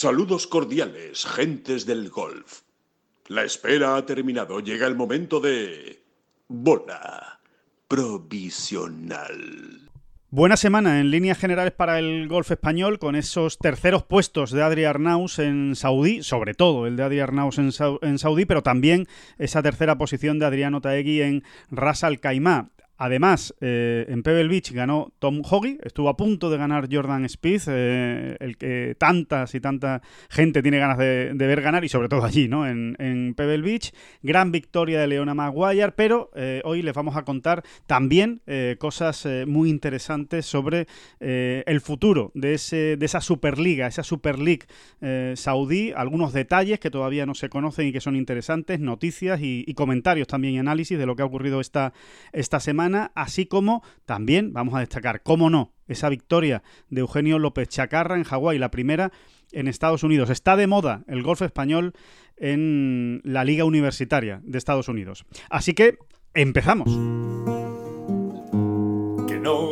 Saludos cordiales, gentes del golf. La espera ha terminado. Llega el momento de... Bola provisional. Buena semana en líneas generales para el golf español con esos terceros puestos de Adri Arnaus en Saudí, sobre todo el de Adri Arnaus en, Saudí, pero también esa tercera posición de Adriano Taegui en Ras Al Khaimah. Además, eh, en Pebble Beach ganó Tom Hoggy, estuvo a punto de ganar Jordan Spieth, eh, el que tantas y tanta gente tiene ganas de, ver ganar, y sobre todo allí, ¿no? En, Pebble Beach. Gran victoria de Leona Maguire, pero eh, hoy les vamos a contar también cosas muy interesantes sobre el futuro de, ese, de esa Superliga, esa Super League saudí, algunos detalles que todavía no se conocen y que son interesantes, noticias y, comentarios también y análisis de lo que ha ocurrido esta, esta semana así como también vamos a destacar, cómo no, esa victoria de Eugenio López Chacarra en Hawái, la primera en Estados Unidos. Está de moda el golf español en la Liga Universitaria de Estados Unidos. Así que empezamos.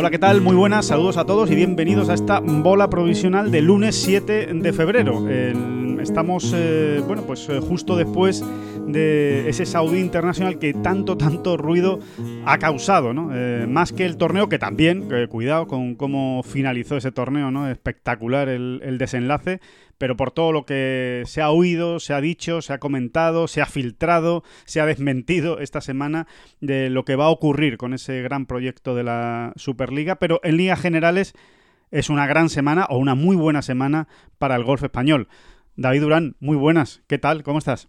Hola, ¿qué tal? Muy buenas, saludos a todos y bienvenidos a esta bola provisional de lunes 7 de febrero. estamos, eh, bueno, pues eh, justo después de ese Saudí Internacional que tanto, tanto ruido ha causado, ¿no? Eh, más que el torneo, que también, cuidado con cómo finalizó ese torneo, ¿no? Espectacular el, desenlace, pero por todo lo que se ha oído, se ha dicho, se ha comentado, se ha filtrado, se ha desmentido esta semana de lo que va a ocurrir con ese gran proyecto de la Superliga, pero en líneas generales es una gran semana o una muy buena semana para el golf español. David Durán, muy buenas, ¿qué tal? ¿Cómo estás?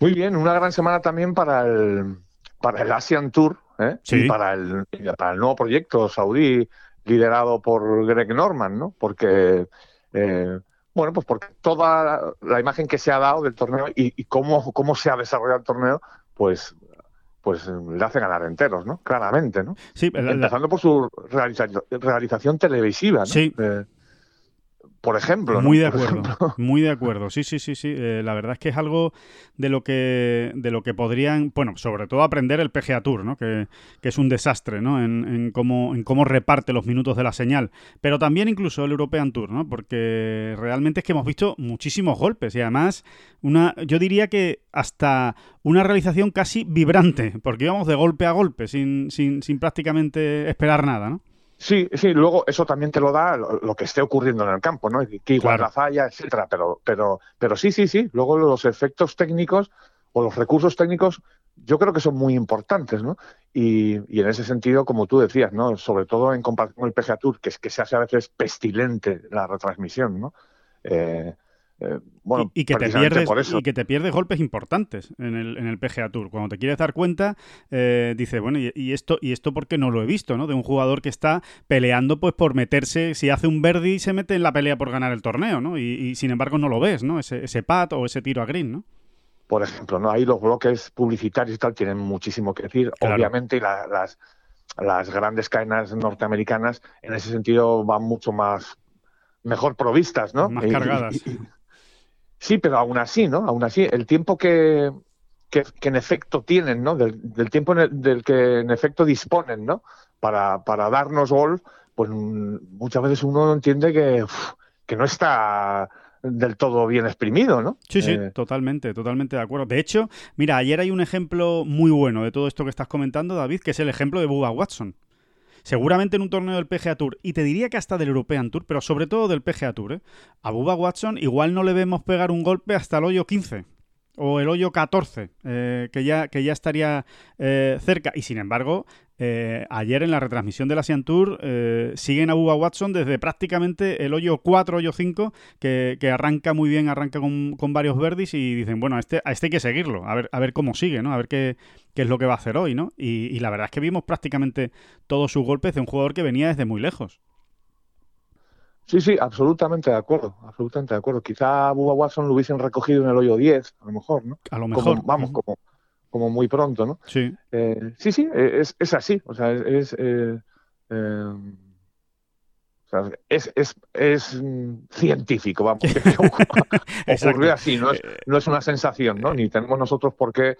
Muy bien, una gran semana también para el, para el Asian Tour ¿eh? y para el, para el nuevo proyecto saudí liderado por Greg Norman, ¿no? Porque, eh, bueno, pues porque toda la imagen que se ha dado del torneo y, cómo, cómo se ha desarrollado el torneo, pues pues le hace ganar enteros, ¿no? Claramente, ¿no? Sí, Empezando por su realización televisiva, ¿no? Sí. Eh, por ejemplo. Muy de acuerdo, muy de acuerdo. Sí, sí, sí, sí. Eh, la verdad es que es algo de lo que de lo que podrían, bueno, sobre todo aprender el PGA Tour, ¿no? Que, es un desastre, ¿no? En, cómo, en cómo reparte los minutos de la señal. Pero también incluso el European Tour, ¿no? Porque realmente es que hemos visto muchísimos golpes y además una, yo diría que hasta una realización casi vibrante, porque íbamos de golpe a golpe, sin, sin, sin prácticamente esperar nada, ¿no? Sí, sí, luego eso también te lo da lo, que esté ocurriendo en el campo, ¿no? Que igual la falla, etcétera, pero, pero, pero sí, sí, sí. Luego los efectos técnicos o los recursos técnicos yo creo que son muy importantes, ¿no? Y, y, en ese sentido, como tú decías, ¿no? Sobre todo en comparación con el PGA Tour, que es que se hace a veces pestilente la retransmisión, ¿no? Eh, eh, bueno, y, que te pierdes, y que te pierdes golpes importantes en el, en el PGA Tour. Cuando te quieres dar cuenta, eh, dices, bueno, y, esto y esto porque no lo he visto, ¿no? De un jugador que está peleando pues por meterse, si hace un y se mete en la pelea por ganar el torneo, ¿no? Y, sin embargo no lo ves, ¿no? Ese, ese pat o ese tiro a green, ¿no? Por ejemplo, ¿no? Ahí los bloques publicitarios y tal tienen muchísimo que decir. Obviamente, y las, las grandes cadenas norteamericanas en ese sentido van mucho más mejor provistas, ¿no? Más cargadas. Sí, pero aún así, ¿no? Aún así, el tiempo que, que, en efecto tienen, ¿no? Del, tiempo del que en efecto disponen, ¿no? Para, para darnos golf, pues muchas veces uno entiende que, que no está del todo bien exprimido, ¿no? Sí, sí, eh, totalmente, totalmente de acuerdo. De hecho, mira, ayer hay un ejemplo muy bueno de todo esto que estás comentando, David, que es el ejemplo de Bubba Watson seguramente en un torneo del PGA Tour, y te diría que hasta del European Tour, pero sobre todo del PGA Tour, ¿eh? a Bubba Watson igual no le vemos pegar un golpe hasta el hoyo 15 o el hoyo 14, eh, que, ya, que ya estaría eh, cerca. Y sin embargo, eh, ayer en la retransmisión de la Tour siguen a Bubba Watson desde prácticamente el hoyo 4, hoyo 5, que, arranca muy bien, arranca con, varios verdes y dicen, bueno, a este, a este hay que seguirlo, a ver, a ver cómo sigue, ¿no? A ver qué, qué es lo que va a hacer hoy, ¿no? Y, y la verdad es que vimos prácticamente todos sus golpes de un jugador que venía desde muy lejos. Sí, sí, absolutamente de acuerdo, absolutamente de acuerdo. Quizá Bubba Watson lo hubiesen recogido en el hoyo 10, a lo mejor, ¿no? A lo mejor. vamos, como, como muy pronto, ¿no? Sí. Eh, sí, sí, es, es, así. O sea, es, eh, eh, es, es, es, científico, vamos. ocurrió así, no es, no es una sensación, ¿no? Ni tenemos nosotros por qué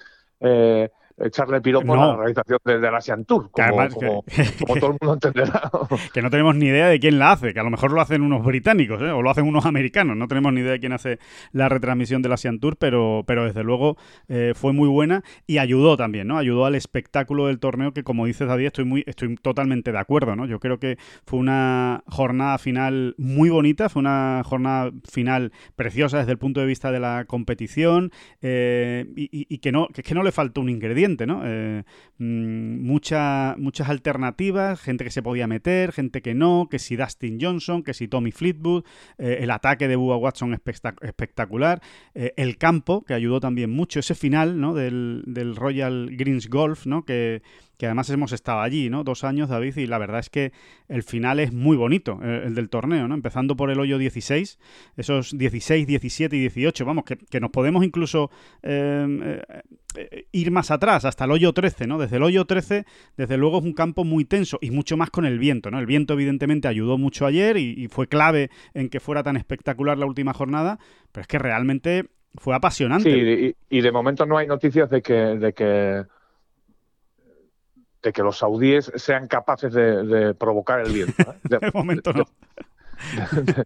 echarle piropo a la realización del de Asian Tour, como, todo el mundo entenderá. que no tenemos ni idea de quién la hace, que a lo mejor lo hacen unos británicos ¿eh? o lo hacen unos americanos, no tenemos ni idea de quién hace la retransmisión del Asian Tour, pero, pero desde luego eh, fue muy buena y ayudó también, ¿no? Ayudó al espectáculo del torneo que, como dices, David, estoy, muy, estoy totalmente de acuerdo, ¿no? Yo creo que fue una jornada final muy bonita, fue una jornada final preciosa desde el punto de vista de la competición eh, y, que, no, que es que no le faltó un ingrediente ¿no? Eh, mm, muchas alternativas, gente que se podía meter, gente que no, que si Dustin Johnson, que si Tommy Fleetwood, eh, el ataque de Bubba Watson espectacular, eh, el campo, que ayudó también mucho, ese final ¿no? del, del Royal Greens Golf, ¿no? que que además hemos estado allí, ¿no? Dos años, David, y la verdad es que el final es muy bonito, el, del torneo, ¿no? Empezando por el hoyo 16, esos 16, 17 y 18, vamos, que, nos podemos incluso ir más atrás, hasta el hoyo 13, ¿no? Desde el hoyo 13, desde luego es un campo muy tenso y mucho más con el viento, ¿no? El viento evidentemente ayudó mucho ayer y, fue clave en que fuera tan espectacular la última jornada, pero es que realmente fue apasionante. Sí, y, de momento no hay noticias de que, de que de que los saudíes sean capaces de, provocar el viento. ¿eh? De, momento no. De,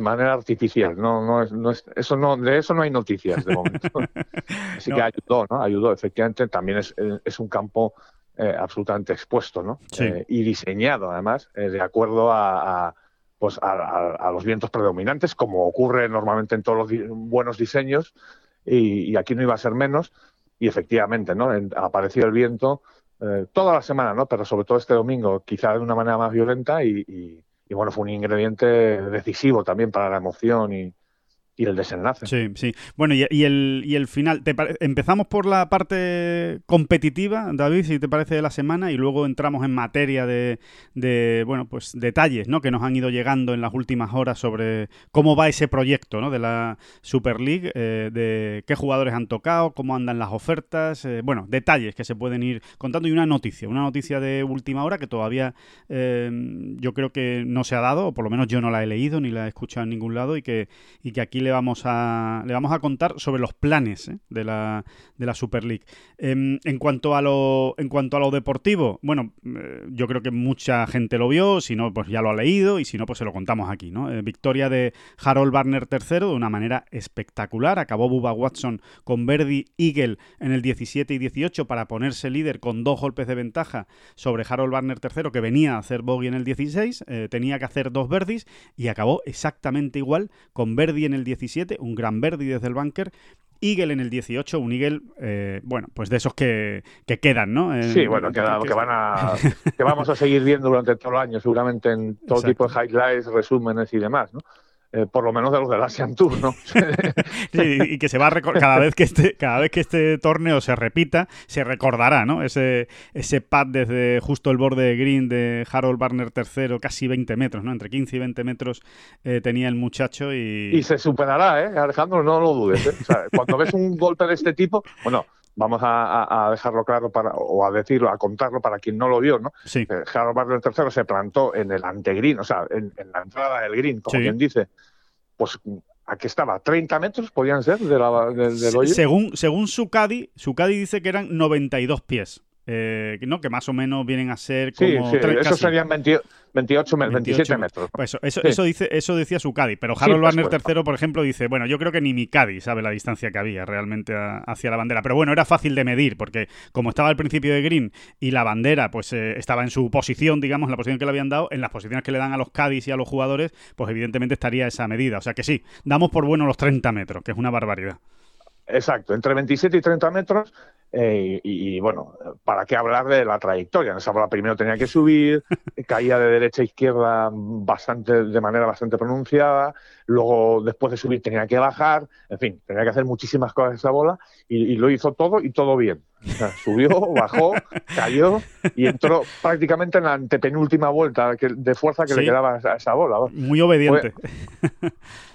manera artificial. No, no es, no es, eso no, de eso no hay noticias de momento. Así que ayudó, ¿no? Ayudó. Efectivamente, también es, es un campo eh, absolutamente expuesto, ¿no? Eh, y diseñado, además, de acuerdo a, pues a, los vientos predominantes, como ocurre normalmente en todos los buenos diseños, y, aquí no iba a ser menos. Y efectivamente, ¿no? apareció el viento eh, toda la semana, ¿no? Pero sobre todo este domingo, quizá de una manera más violenta y, y bueno, fue un ingrediente decisivo también para la emoción y, y el desenlace. Sí, sí. Bueno, y, el, y el final. empezamos por la parte competitiva, David, si te parece, de la semana, y luego entramos en materia de, de, bueno, pues detalles, ¿no? Que nos han ido llegando en las últimas horas sobre cómo va ese proyecto, ¿no? De la Super League, eh, de qué jugadores han tocado, cómo andan las ofertas, eh, bueno, detalles que se pueden ir contando y una noticia, una noticia de última hora que todavía eh, yo creo que no se ha dado, o por lo menos yo no la he leído ni la he escuchado en ningún lado y que, y que aquí le vamos a, le vamos a contar sobre los planes ¿eh? de, la, de la Super League. Em, en, cuanto a lo, en cuanto a lo deportivo, bueno, eh, yo creo que mucha gente lo vio, si no, pues ya lo ha leído, y si no, pues se lo contamos aquí. ¿no? Eh, victoria de Harold Barner III de una manera espectacular. Acabó Bubba Watson con Verdi Eagle en el 17 y 18 para ponerse líder con dos golpes de ventaja sobre Harold Barner III, que venía a hacer bogey en el 16, tenía que hacer dos verdis y acabó exactamente igual con Verdi en el 17 un gran Verdi desde el bunker, Eagle en el 18, un Eagle, eh, bueno, pues de esos que, que quedan, ¿no? sí, bueno, que, van a, que vamos a seguir viendo durante todo el año, seguramente en todo tipo de highlights, resúmenes y demás, ¿no? Eh, por lo menos de los del Asian Tour, ¿no? y que se va a cada vez que este cada vez que este torneo se repita, se recordará, ¿no? Ese ese pad desde justo el borde de green de Harold Barner III, casi 20 metros, ¿no? Entre 15 y 20 metros eh, tenía el muchacho y... Y se superará, ¿eh? Alejandro, no lo dudes. ¿eh? cuando ves un golpe de este tipo, bueno, vamos a, dejarlo claro para, o a decirlo, a contarlo para quien no lo vio, ¿no? Sí. Eh, Harold III se plantó en el antegreen, o sea, en, la entrada del green, como quien dice, pues aquí estaba, 30 metros podían ser de la, del hoyo. Según, según su Cadi, su Cadi dice que eran 92 pies. Eh, ¿no? que más o menos vienen a ser como... Sí, sí, eso serían 28, 27 metros. Pues eso, eso, dice, eso decía su Cadi, pero Harold Warner III, por ejemplo, dice, bueno, yo creo que ni mi Cadi sabe la distancia que había realmente hacia la bandera, pero bueno, era fácil de medir, porque como estaba al principio de Green y la bandera pues eh, estaba en su posición, digamos, en la posición que le habían dado, en las posiciones que le dan a los Cadis y a los jugadores, pues evidentemente estaría esa medida. O sea que sí, damos por bueno los 30 metros, que es una barbaridad. Exacto, entre 27 y 30 metros Eh, y, bueno, ¿para qué hablar de la trayectoria? En esa bola primero tenía que subir, caía de derecha a izquierda bastante, de manera bastante pronunciada, luego después de subir tenía que bajar, en fin, tenía que hacer muchísimas cosas esa bola y, lo hizo todo y todo bien. subió, bajó, cayó y entró prácticamente en la antepenúltima vuelta de fuerza que le quedaba a esa bola. Muy obediente.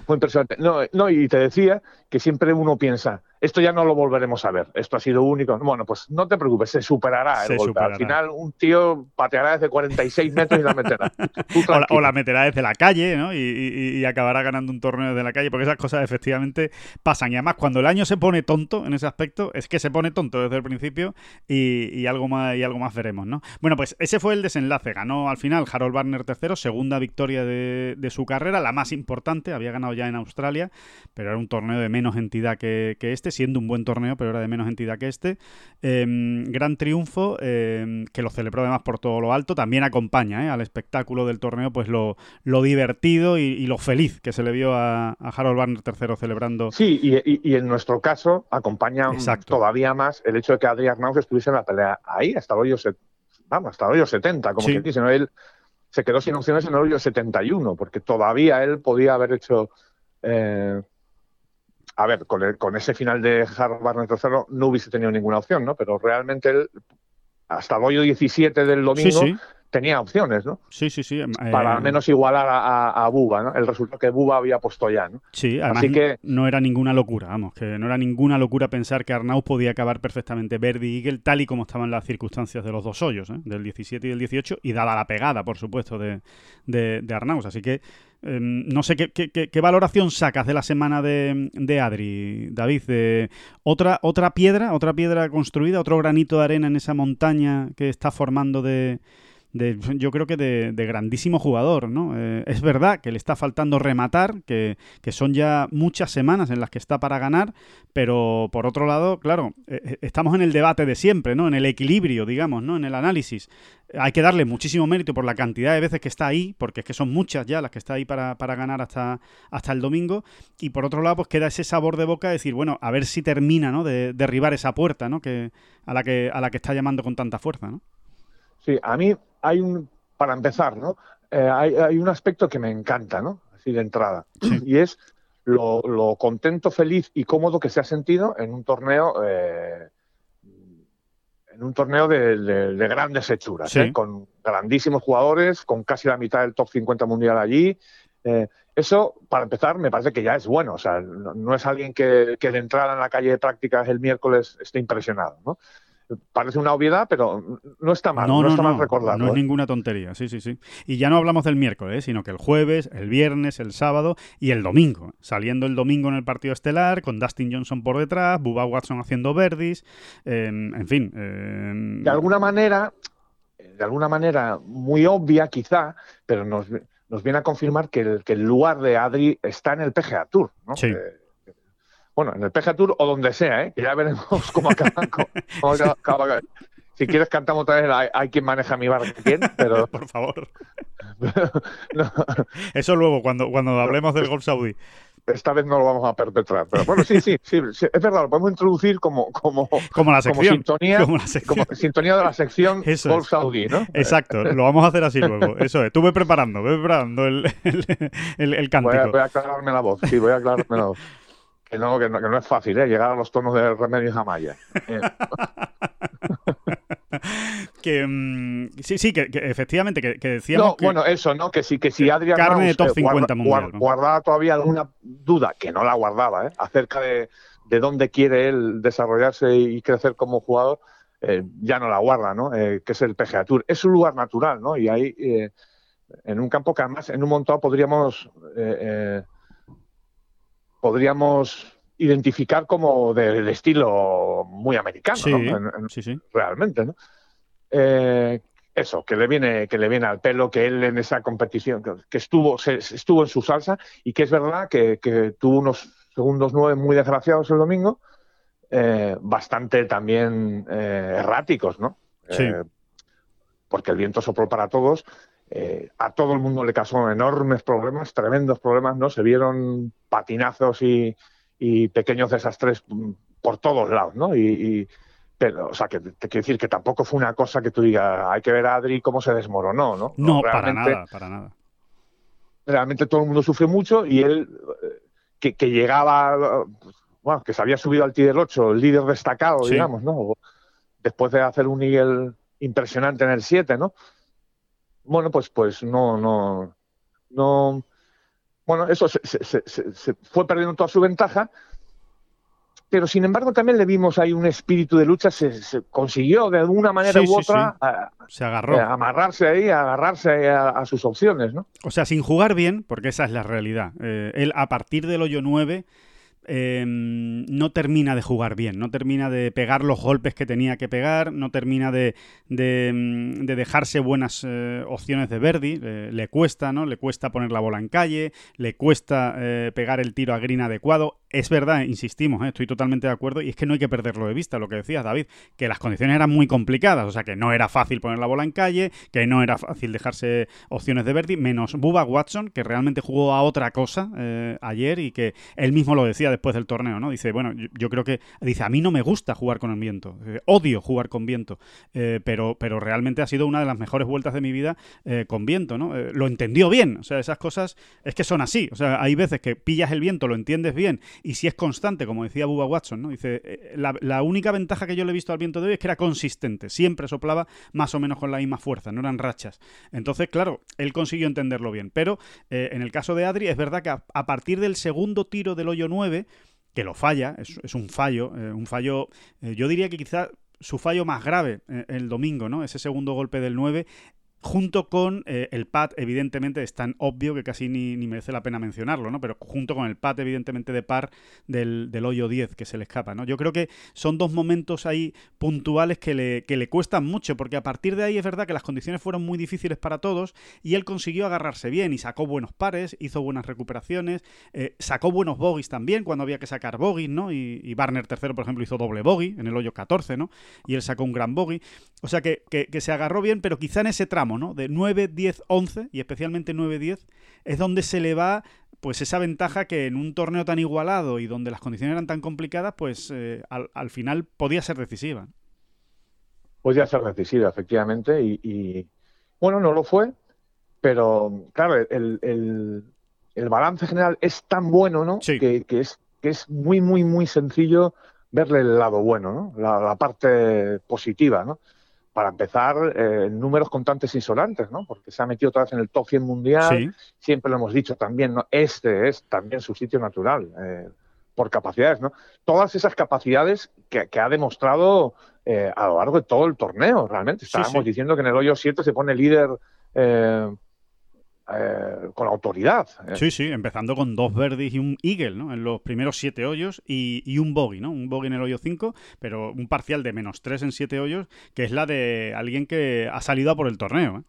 Fue, impresionante. No, no, y te decía que siempre uno piensa, esto ya no lo volveremos a ver, esto ha sido único. Bueno, pues no te preocupes, se superará el golpe. Al final un tío pateará desde 46 metros y la meterá. O la, meterá desde la calle, ¿no? Y, acabará ganando un torneo desde la calle, porque esas cosas efectivamente pasan. Y además, cuando el año se pone tonto en ese aspecto, es que se pone tonto desde el principio y, algo, más, y algo más veremos, ¿no? Bueno, pues ese fue el desenlace. Ganó al final Harold Barner tercero, segunda victoria de, su carrera, la más importante. Había ganado ya en Australia, pero era un torneo de menos entidad que este siendo un buen torneo, pero era de menos entidad que este. Em, gran triunfo, em, que lo celebró además por todo lo alto, también acompaña ¿eh? al espectáculo del torneo, pues lo, lo divertido y, lo feliz que se le vio a, Harold Barner III celebrando. Sí, y, en nuestro caso acompaña todavía más el hecho de que Adrián Arnauz estuviese en la pelea ahí hasta el hoyo, vamos, hasta el hoyo 70, como quien dice, ¿no? Él se quedó sin opciones en el hoyo 71, porque todavía él podía haber hecho eh, a ver, con, con ese final de Harold Barnett III no hubiese tenido ninguna opción, ¿no? Pero realmente él, hasta el hoyo 17 del domingo, tenía opciones, ¿no? Sí, sí, sí. Para al eh, menos igualar a, a, Buba, ¿no? El resultado que Buba había puesto ya, ¿no? Sí, además Así que... no era ninguna locura, vamos, que no era ninguna locura pensar que Arnaud podía acabar perfectamente Verdi y Eagle tal y como estaban las circunstancias de los dos hoyos, ¿eh? del 17 y del 18, y dada la pegada, por supuesto, de, de, de Arnaud. Así que em, no sé ¿qué, qué, valoración sacas de la semana de, de Adri, David. Otra, otra piedra, otra piedra construida, otro granito de arena en esa montaña que está formando de, yo creo que de, grandísimo jugador, ¿no? Eh, es verdad que le está faltando rematar, que, son ya muchas semanas en las que está para ganar, pero por otro lado, claro, eh, eh, estamos en el debate de siempre, ¿no? En el equilibrio, digamos, ¿no? En el análisis. Hay que darle muchísimo mérito por la cantidad de veces que está ahí, porque es que son muchas ya las que está ahí para, ganar hasta, hasta el domingo, y por otro lado, pues queda ese sabor de boca de decir, bueno, a ver si termina, ¿no? De derribar esa puerta, ¿no? Que, a, la que, a la que está llamando con tanta fuerza, ¿no? Sí, a mí hay un, para empezar, ¿no? Eh, hay, un aspecto que me encanta, ¿no? Así de entrada. Y es lo, contento, feliz y cómodo que se ha sentido en un torneo. Eh, en un torneo de, grandes hechuras, ¿eh? con grandísimos jugadores, con casi la mitad del top 50 mundial allí. eso, para empezar, me parece que ya es bueno. O sea, no, es alguien que, que, de entrada en la calle de prácticas el miércoles esté impresionado. ¿no? Parece una obviedad, pero no está mal, no, está mal recordarlo. No es ¿eh? ninguna tontería, sí, sí, sí. Y ya no hablamos del miércoles, ¿eh? sino que el jueves, el viernes, el sábado y el domingo. Saliendo el domingo en el partido estelar, con Dustin Johnson por detrás, Bubba Watson haciendo verdis, em, en fin. Em, de alguna manera, de alguna manera muy obvia quizá, pero nos, viene a confirmar que el, que el lugar de Adri está en el PGA Tour, ¿no? Sí. Eh, bueno, en el PGA Tour o donde sea, ¿eh? que ya veremos cómo acaba. si quieres cantamos otra vez hay, quien maneja mi barco, ¿quién? Pero... Por favor. Eso luego, cuando, cuando hablemos del Golf Saudí. Esta vez no lo vamos a perpetrar. Pero bueno, sí, sí, sí, es verdad, lo podemos introducir como, como, como, la sección, sintonía, como, la sección. sintonía de la sección Golf Saudí, ¿no? Exacto, lo vamos a hacer así luego. Eso es. Tú ve preparando, ve preparando el, el, el, cántico. Voy a, voy a aclararme la voz, sí, voy a aclararme la voz. Que no, que no, es fácil, ¿eh? Llegar a los tonos de Remedios Amaya. Eh. que mm, sí, sí, que, efectivamente, que, que decíamos no, bueno, eso, ¿no? Que sí, que si Adrián carne de top 50 mundial, guardaba todavía alguna duda, que no la guardaba, ¿eh? Acerca de, de dónde quiere él desarrollarse y crecer como jugador, eh, ya no la guarda, ¿no? Eh, que es el PGA Tour. Es un lugar natural, ¿no? Y ahí, eh, en un campo que además en un montón podríamos podríamos identificar como del estilo muy americano, ¿no? sí, sí. Realmente, ¿no? Eh, eso, que le viene, que le viene al pelo, que él en esa competición, que, estuvo, estuvo en su salsa y que es verdad que, tuvo unos segundos nueve muy desgraciados el domingo, eh, bastante también eh, erráticos, ¿no? Sí. porque el viento sopló para todos eh, a todo el mundo le causó enormes problemas, tremendos problemas, ¿no? Se vieron patinazos y, pequeños desastres por todos lados, ¿no? Y, pero, o sea, que te quiero decir que tampoco fue una cosa que tú digas, hay que ver a Adri cómo se desmoronó, ¿no? No, para nada, para nada. Realmente todo el mundo sufrió mucho y él, que, llegaba, bueno, que se había subido al Tider 8, el líder destacado, digamos, ¿no? Después de hacer un nivel impresionante en el 7, ¿no? Bueno, pues, pues no, no, no. Bueno, eso se, se fue perdiendo toda su ventaja pero sin embargo también le vimos ahí un espíritu de lucha, se, consiguió de alguna manera u otra se agarró. amarrarse ahí, agarrarse a, sus opciones, ¿no? O sea, sin jugar bien, porque esa es la realidad. Eh, él a partir del hoyo 9 Em, no termina de jugar bien, no termina de pegar los golpes que tenía que pegar, no termina de, em, dejarse buenas eh, opciones de Verdi, le cuesta, ¿no? Le cuesta poner la bola en calle, le cuesta eh, pegar el tiro a green adecuado. Es verdad, insistimos, ¿eh? estoy totalmente de acuerdo, y es que no hay que perderlo de vista, lo que decías, David, que las condiciones eran muy complicadas, o sea, que no era fácil poner la bola en calle, que no era fácil dejarse opciones de Verdi, menos Bubba Watson, que realmente jugó a otra cosa ayer y que él mismo lo decía después del torneo, ¿no? Dice, bueno, yo, creo que, dice, a mí no me gusta jugar con el viento, eh, odio jugar con viento, eh, pero, pero realmente ha sido una de las mejores vueltas de mi vida eh, con viento, ¿no? lo entendió bien, o sea, esas cosas es que son así, o sea, hay veces que pillas el viento, lo entiendes bien, y si es constante, como decía Bubba Watson, ¿no? Dice, la, la única ventaja que yo le he visto al viento de hoy es que era consistente, siempre soplaba más o menos con la misma fuerza, no eran rachas. Entonces, claro, él consiguió entenderlo bien, pero en el caso de Adri es verdad que a partir del segundo tiro del hoyo 9, que lo falla, es, un fallo, eh, un fallo, eh, yo diría que quizá su fallo más grave eh, el domingo, ¿no? Ese segundo golpe del 9 junto con eh, el pad, evidentemente, es tan obvio que casi ni, merece la pena mencionarlo, ¿no? Pero junto con el pad, evidentemente, de par del, hoyo 10 que se le escapa, ¿no? Yo creo que son dos momentos ahí puntuales que le, que le cuestan mucho, porque a partir de ahí es verdad que las condiciones fueron muy difíciles para todos y él consiguió agarrarse bien y sacó buenos pares, hizo buenas recuperaciones, eh, sacó buenos bogies también cuando había que sacar bogies, ¿no? Y, y, Barner tercero, por ejemplo, hizo doble bogey en el hoyo 14, ¿no? Y él sacó un gran bogey. O sea que, que se agarró bien, pero quizá en ese tramo de 9, 10, 11 y especialmente 9, 10 es donde se le va pues esa ventaja que en un torneo tan igualado y donde las condiciones eran tan complicadas, pues eh, al, final podía ser decisiva. Podía ser decisiva, efectivamente, y, bueno, no lo fue, pero claro, el, balance general es tan bueno, ¿no? Que, es, que es muy, muy, muy sencillo verle el lado bueno, ¿no? La, la parte positiva, ¿no? Para empezar, eh, números contantes insolantes, ¿no? Porque se ha metido otra vez en el top 100 mundial. Siempre lo hemos dicho también, ¿no? Este es también su sitio natural, eh, por capacidades, ¿no? Todas esas capacidades que, ha demostrado eh, a lo largo de todo el torneo, realmente. Estábamos diciendo que en el hoyo 7 se pone líder eh, con autoridad. Eh. Sí, sí, empezando con dos verdes y un eagle, ¿no? En los primeros siete hoyos y, un bogey, ¿no? Un bogey en el hoyo 5, pero un parcial de menos tres en siete hoyos, que es la de alguien que ha salido a por el torneo. ¿eh?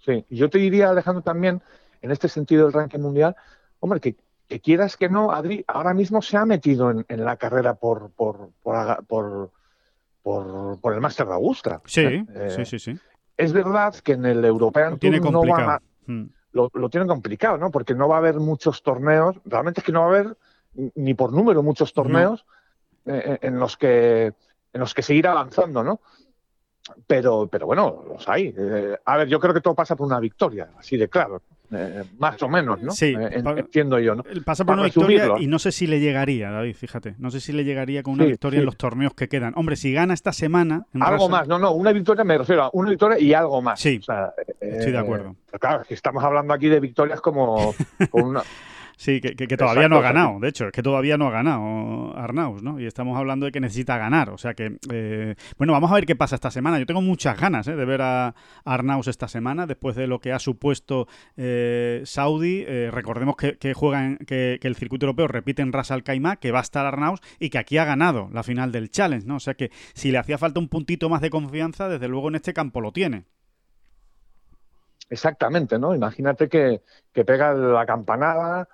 Sí, yo te diría, Alejandro, también, en este sentido del ranking mundial, hombre, que, quieras que no, Adri ahora mismo se ha metido en, la carrera por, por, por, por, el Master de Augusta. Sí, sí, sí, sí. Es verdad que en el European Tour no a, hmm lo, lo, tienen complicado, ¿no? Porque no va a haber muchos torneos, realmente es que no va a haber ni por número muchos torneos eh, eh, en los que en los que seguir avanzando, ¿no? Pero, pero bueno, los hay. Eh, a ver, yo creo que todo pasa por una victoria, así de claro. Eh, más o menos, ¿no? Sí, eh, entiendo yo, ¿no? Pasa por una victoria y no sé si le llegaría, David, fíjate. No sé si le llegaría con una victoria en los torneos que quedan. Hombre, si gana esta semana. algo más, no, no, una victoria me refiero a una victoria y algo más. Sí, estoy de acuerdo. Claro, estamos hablando aquí de victorias como, una, Sí, que, todavía no ha ganado. De hecho, es que todavía no ha ganado Arnaus, ¿no? Y estamos hablando de que necesita ganar. O sea que, eh, bueno, vamos a ver qué pasa esta semana. Yo tengo muchas ganas ¿eh? de ver a, Arnaus esta semana, después de lo que ha supuesto eh, Saudi. recordemos que, que juegan, que, el circuito europeo repite en Ras Al Khaimah, que va a estar Arnaus y que aquí ha ganado la final del Challenge, ¿no? O sea que si le hacía falta un puntito más de confianza, desde luego en este campo lo tiene. Exactamente, ¿no? Imagínate que, que pega la campanada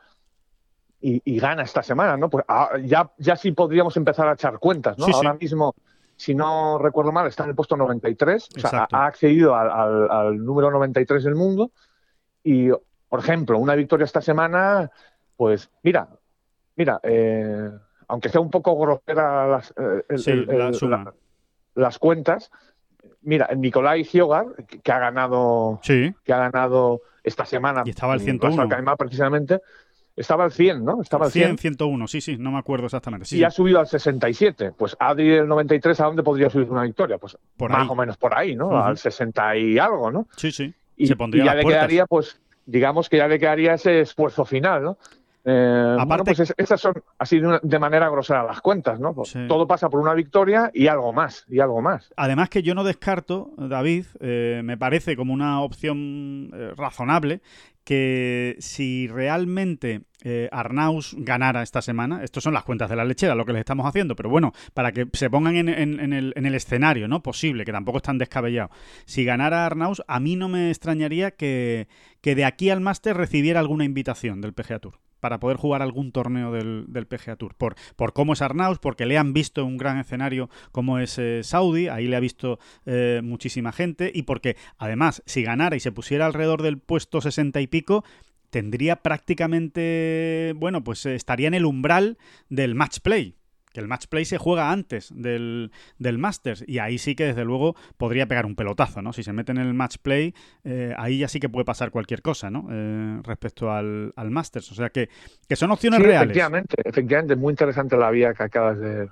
y, gana esta semana, ¿no? Pues ah, ya, ya sí podríamos empezar a echar cuentas, ¿no? Ahora mismo, si no recuerdo mal, está en el puesto 93, o sea, ha accedido al, número 93 del mundo y, por ejemplo, una victoria esta semana, pues mira, mira, eh, aunque sea un poco grosera eh, la, suma. las cuentas, mira, Nicolai Giogar, que ha ganado, que ha ganado esta semana. Y estaba el 101. precisamente. Estaba al 100, ¿no? Estaba al 100, 101, sí, sí, no me acuerdo exactamente. Sí, y ha subido al 67. Pues Adri el 93, ¿a dónde podría subir una victoria? Pues por más o menos por ahí, ¿no? Al 60 y algo, ¿no? Sí, sí. Y, Se pondría y ya le quedaría, pues, digamos que ya le quedaría ese esfuerzo final, ¿no? Eh, Aparte, pues esas son así de, manera grosera las cuentas, ¿no? Pues todo pasa por una victoria y algo más, y algo más. Además que yo no descarto, David, eh, me parece como una opción eh, razonable que si realmente Arnaus ganara esta semana, estas son las cuentas de la lechera, lo que les estamos haciendo, pero bueno, para que se pongan en, el, en el, escenario, ¿no? Posible, que tampoco es tan descabellado. Si ganara Arnaus, a mí no me extrañaría que, que de aquí al máster recibiera alguna invitación del PGA Tour para poder jugar algún torneo del, del PGA Tour. Por, por cómo es Arnaus, porque le han visto un gran escenario como es eh, Saudi, ahí le ha visto eh, muchísima gente, y porque además, si ganara y se pusiera alrededor del puesto 60 y pico, tendría prácticamente, bueno, pues eh, estaría en el umbral del match play que el match play se juega antes del, del Masters y ahí sí que desde luego podría pegar un pelotazo, ¿no? Si se mete en el match play, eh, ahí ya sí que puede pasar cualquier cosa, ¿no? Eh, respecto al, al, Masters. O sea que, que son opciones reales. Efectivamente, efectivamente, muy interesante la vía que acabas de,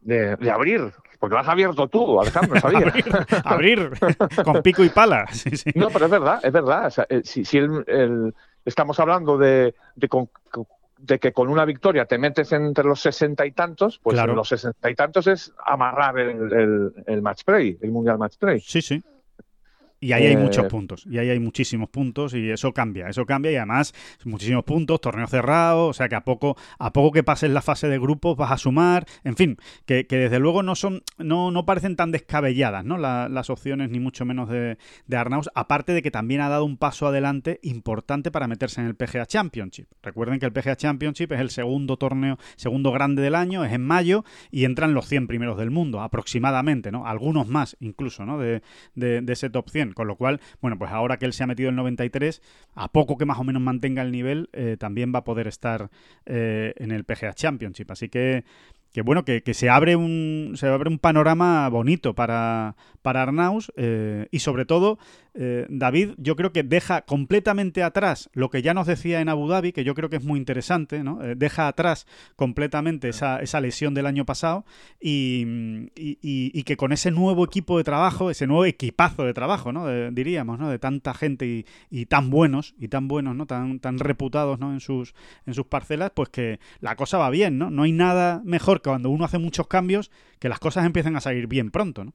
de, abrir. Porque lo has abierto tú, Alejandro, sabía. abrir, con pico y pala. No, pero es verdad, es verdad. Eh, si, si el, estamos hablando de, de con, de que con una victoria te metes entre los sesenta y tantos, pues los sesenta y tantos es amarrar el, el, el match play, el mundial match play. Sí, sí. Y ahí hay muchos eh, puntos, y ahí hay muchísimos puntos, y eso cambia, eso cambia, y además muchísimos puntos, torneo cerrado, o sea que a poco, a poco que pases la fase de grupos vas a sumar, en fin, que, desde luego no son, no, no parecen tan descabelladas, ¿no? las opciones, ni mucho menos de, de Arnaus, aparte de que también ha dado un paso adelante importante para meterse en el PGA Championship. Recuerden que el PGA Championship es el segundo torneo, segundo grande del año, es en mayo, y entran los 100 primeros del mundo, aproximadamente, ¿no? Algunos más incluso, ¿no? De, de, de ese top 100 con lo cual, bueno, pues ahora que él se ha metido el 93, a poco que más o menos mantenga el nivel, eh, también va a poder estar eh, en el PGA Championship. Así que que bueno, que, se abre un se abre un panorama bonito para, para Arnaus eh, y sobre todo eh, David yo creo que deja completamente atrás lo que ya nos decía en Abu Dhabi, que yo creo que es muy interesante, ¿no? Eh, deja atrás completamente esa, esa, lesión del año pasado y, y, que con ese nuevo equipo de trabajo, ese nuevo equipazo de trabajo, ¿no? diríamos, ¿no? De tanta gente y, tan buenos, y tan buenos, ¿no? Tan, tan reputados, ¿no? En sus, en sus parcelas, pues que la cosa va bien, ¿no? No hay nada mejor cuando uno hace muchos cambios, que las cosas empiecen a salir bien pronto, ¿no?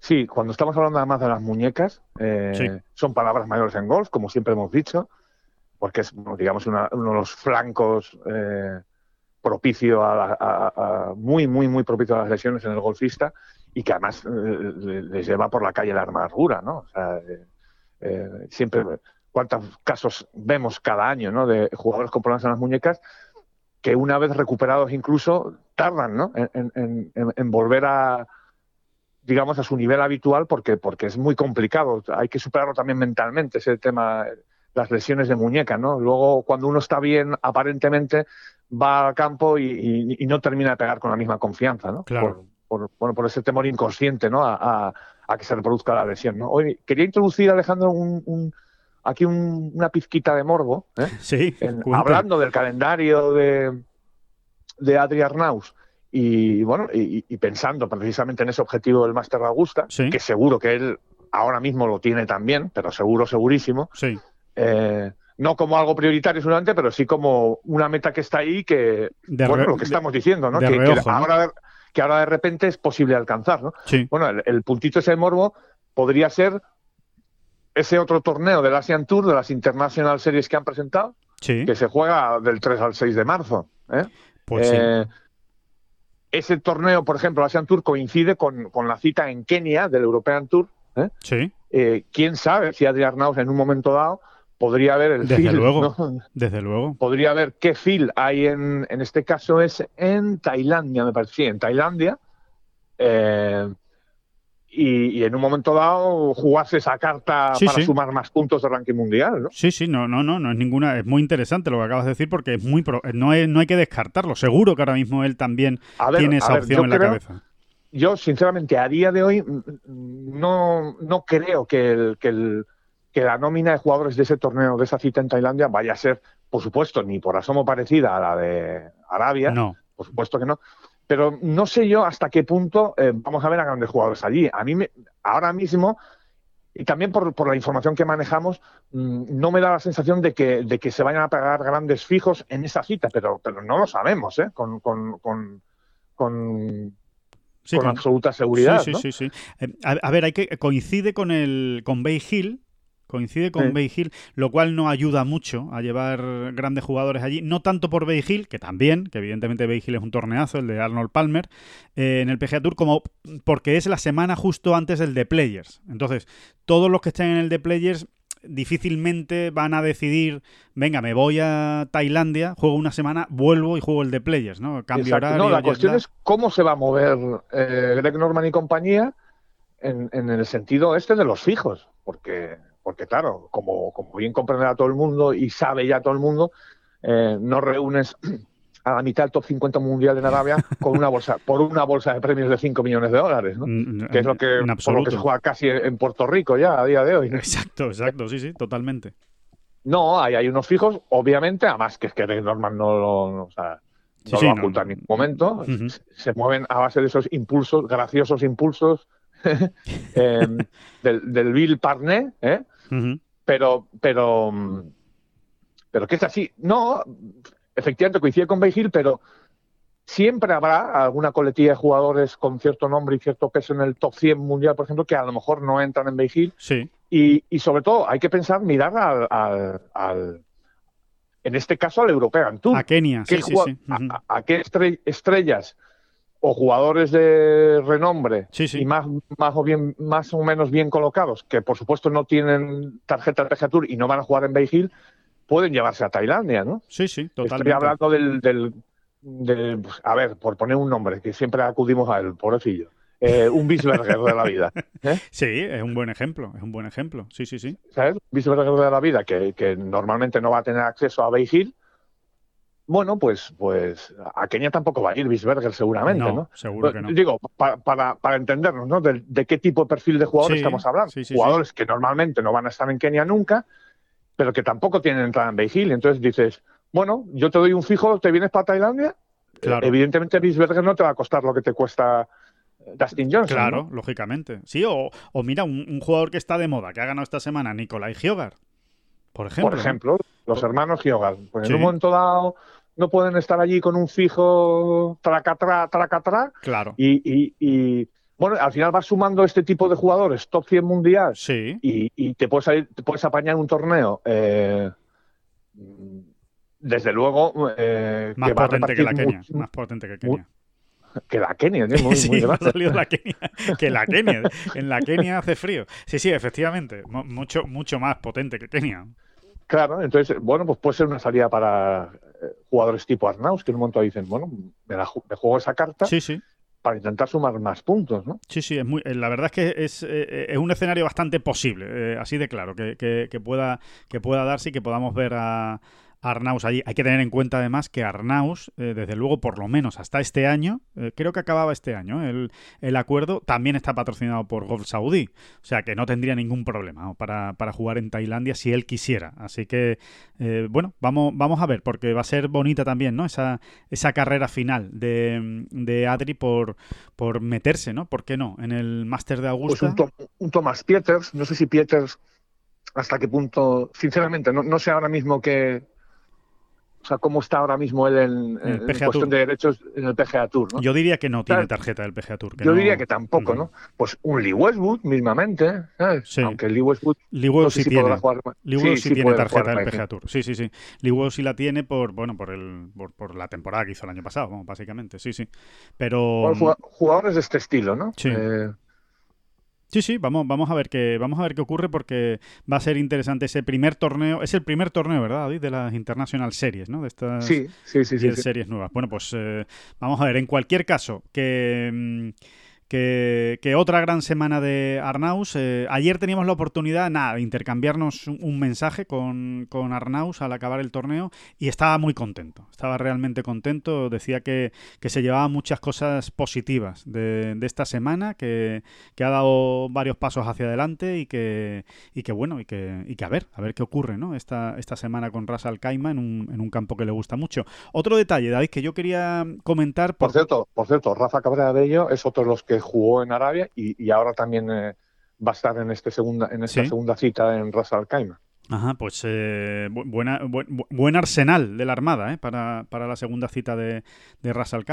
Sí, cuando estamos hablando además de las muñecas, eh, son palabras mayores en golf, como siempre hemos dicho, porque es, digamos, uno de los flancos eh, propicio a, muy, muy, muy propicio a las lesiones en el golfista y que además eh, les lleva por la calle la amargura, ¿no? O sea, siempre, cuántos casos vemos cada año, ¿no? De jugadores con problemas en las muñecas que una vez recuperados incluso tardan ¿no? en, volver a digamos a su nivel habitual porque porque es muy complicado. Hay que superarlo también mentalmente ese tema las lesiones de muñeca no luego cuando uno está bien aparentemente va al campo y, no termina de pegar con la misma confianza no claro. por, bueno, por ese temor inconsciente no a, que se reproduzca la lesión no hoy quería introducir Alejandro un aquí una pizquita de morbo. ¿eh? Sí, hablando del calendario de, de Adri Arnaus y bueno, y, pensando precisamente en ese objetivo del Máster de Augusta, que seguro que él ahora mismo lo tiene también, pero seguro, segurísimo. Sí. Eh, no como algo prioritario solamente, pero sí como una meta que está ahí que, bueno, lo que estamos diciendo, ¿no? Que, ahora, que ahora de repente es posible alcanzar, ¿no? Sí. Bueno, el, el puntito ese de morbo podría ser ese otro torneo del Asian Tour, de las International Series que han presentado, que se juega del 3 al 6 de marzo. ¿eh? Pues eh, ese torneo, por ejemplo, el Asian Tour coincide con, la cita en Kenia del European Tour. ¿eh? Sí. ¿Quién sabe si Adrián Arnaus en un momento dado podría haber el desde luego desde luego podría haber qué feel hay en en este caso es en Tailandia me parece sí en Tailandia eh, y, en un momento dado jugarse esa carta para sumar más puntos de ranking mundial, ¿no? Sí, sí, no, no, no, no es ninguna, es muy interesante lo que acabas de decir porque es muy no, no hay que descartarlo. Seguro que ahora mismo él también tiene esa opción en la cabeza. yo, sinceramente, a día de hoy no, no creo que, el, que, el, que la nómina de jugadores de ese torneo, de esa cita en Tailandia, vaya a ser, por supuesto, ni por asomo parecida a la de Arabia. No. Por supuesto que no. Pero no sé yo hasta qué punto eh, vamos a ver a grandes jugadores allí. A mí, me, ahora mismo, y también por, por la información que manejamos, mmm, no me da la sensación de que, de que se vayan a pegar grandes fijos en esa cita, pero, pero no lo sabemos, ¿eh? Con, con, con, con Sí, con, absoluta seguridad. Sí, sí, ¿no? sí. sí. Eh, a, a, ver, hay que coincide con el con Bay Hill. Coincide con sí. Bay Hill, lo cual no ayuda mucho a llevar grandes jugadores allí. No tanto por Bay Hill, que también, que evidentemente Bay Hill es un torneazo, el de Arnold Palmer, eh, en el PGA Tour, como porque es la semana justo antes del de Players. Entonces, todos los que estén en el de Players difícilmente van a decidir, venga, me voy a Tailandia, juego una semana, vuelvo y juego el de Players, ¿no? Cambio Exacto. horario. No, la cuestión es cómo se va a mover eh, Greg Norman y compañía en, en, el sentido este de los fijos, porque, porque claro, como, como bien comprenderá todo el mundo y sabe ya todo el mundo, eh, no reúnes a la mitad del top 50 mundial en Arabia con una bolsa, por una bolsa de premios de 5 millones de dólares, ¿no? Mm, que es lo que, por lo que se juega casi en Puerto Rico ya a día de hoy. ¿no? Exacto, exacto, sí, sí, totalmente. No, hay, hay unos fijos, obviamente, además que es que Norman no lo, no, o sea, no sí, lo oculta no. en ningún momento. Uh -huh. se mueven a base de esos impulsos, graciosos impulsos eh, del, del, Bill Parné, ¿eh? Uh -huh. pero, pero, pero que es así. No, efectivamente coincide con Bay Hill, pero siempre habrá alguna coletilla de jugadores con cierto nombre y cierto peso en el top 100 mundial, por ejemplo, que a lo mejor no entran en Hill. Sí. Y, y sobre todo hay que pensar, mirar al, al, al en este caso al European Tour. A Kenia, sí, sí, sí. Uh -huh. a, a, qué estrellas o jugadores de renombre sí, sí. y más, más, o bien, más o menos bien colocados, que por supuesto no tienen tarjeta de Tour y no van a jugar en Hill, pueden llevarse a Tailandia, ¿no? Sí, sí, totalmente. Estoy hablando del, del, del pues, a ver, por poner un nombre, que siempre acudimos a él, pobrecillo. Eh, un Bisberger de la vida. ¿eh? Sí, es un buen ejemplo, es un buen ejemplo. Sí, sí, sí. ¿Sabes? Bisberger de la vida, que, que normalmente no va a tener acceso a Hill. Bueno, pues, pues a Kenia tampoco va a ir Bisberger seguramente, ¿no? ¿no? Seguro que no. Digo, para, para, para entendernos, ¿no? De, de, qué tipo de perfil de jugadores sí, estamos hablando. Sí, sí, jugadores que normalmente no van a estar en Kenia nunca, pero que tampoco tienen entrada en Hill. Entonces dices, bueno, yo te doy un fijo, ¿te vienes para Tailandia? Claro. Evidentemente Bisberger no te va a costar lo que te cuesta Dustin Johnson. Claro, ¿no? lógicamente. Sí, o, o mira, un, un, jugador que está de moda, que ha ganado esta semana, Nicolai Giogar. Por ejemplo. Por ejemplo, los hermanos Giogar. Pues sí. en un momento dado no pueden estar allí con un fijo tracatra, tracatra. Claro. Y, y, y, bueno, al final vas sumando este tipo de jugadores, top 100 mundial. Sí. Y, y te, puedes salir, te puedes apañar un torneo. Eh, desde luego. Eh, más que potente que la Kenia. Más potente que Kenia. Que la Kenia, ¿eh? muy, sí, muy ha salido la Kenia. Que la Kenia. en la Kenia hace frío. Sí, sí, efectivamente. Mucho, mucho más potente que Kenia. Claro, entonces, bueno, pues puede ser una salida para jugadores tipo Arnaus, que en un momento dicen, bueno, me, la, me juego esa carta. Sí, sí para intentar sumar más puntos, ¿no? Sí, sí, es muy, la verdad es que es, eh, es un escenario bastante posible, eh, así de claro, que, que, que, pueda, que pueda darse y que podamos ver a, Arnaus allí. Hay que tener en cuenta además que Arnaus, eh, desde luego, por lo menos hasta este año, eh, creo que acababa este año, ¿eh? el, el, acuerdo también está patrocinado por Golf Saudí. O sea que no tendría ningún problema ¿no? para, para, jugar en Tailandia si él quisiera. Así que, eh, bueno, vamos, vamos a ver, porque va a ser bonita también, ¿no? Esa, esa carrera final de, de Adri por, por meterse, ¿no? ¿Por qué no? En el Máster de Augusta. Pues un, un Thomas Pieters, no sé si Pieters hasta qué punto, sinceramente, no, no sé ahora mismo qué, o sea, cómo está ahora mismo él en, en, cuestión Tour. de derechos en el PGA Tour, ¿no? Yo diría que no tiene tarjeta del PGA Tour. Yo no... diría que tampoco, uh -huh. ¿no? Pues un Lee Westwood, mismamente, ¿sabes? Sí. Aunque Lee Westwood... Lee Westwood no sé sí, si tiene. Jugar... Lee Westwood sí, sí, tiene tarjeta del PGA Tour. Sí, sí, sí. Lee Westwood sí la tiene por, bueno, por, el, por, por la temporada que hizo el año pasado, básicamente. Sí, sí. Pero... Bueno, jugadores de este estilo, ¿no? Sí. Eh... Sí, sí, vamos, vamos a ver qué, vamos a ver qué ocurre porque va a ser interesante ese primer torneo. Es el primer torneo, ¿verdad, David? De las International Series, ¿no? De estas sí, sí, sí, sí, series nuevas. Bueno, pues eh, vamos a ver. En cualquier caso, que, que, otra gran semana de Arnaus. Eh, ayer teníamos la oportunidad, nada, de intercambiarnos un, mensaje con, con, Arnaus al acabar el torneo y estaba muy contento, estaba realmente contento. Decía que, se llevaba muchas cosas positivas de, esta semana, que, ha dado varios pasos hacia adelante y que, y que bueno, y que, y que a ver, a ver qué ocurre ¿no? esta, esta semana con Ras Al Khaimah en un, en un campo que le gusta mucho. Otro detalle, David, que yo quería comentar. Por, cierto, por cierto, Rafa Cabrera de ello es otro de los que jugó en Arabia y, ahora también eh, va a estar en, este segunda, en esta segunda cita en Ras Al Khaimah. Ajá, pues eh, buena, buen, arsenal de la Armada ¿eh? para, la segunda cita de, de Ras Al.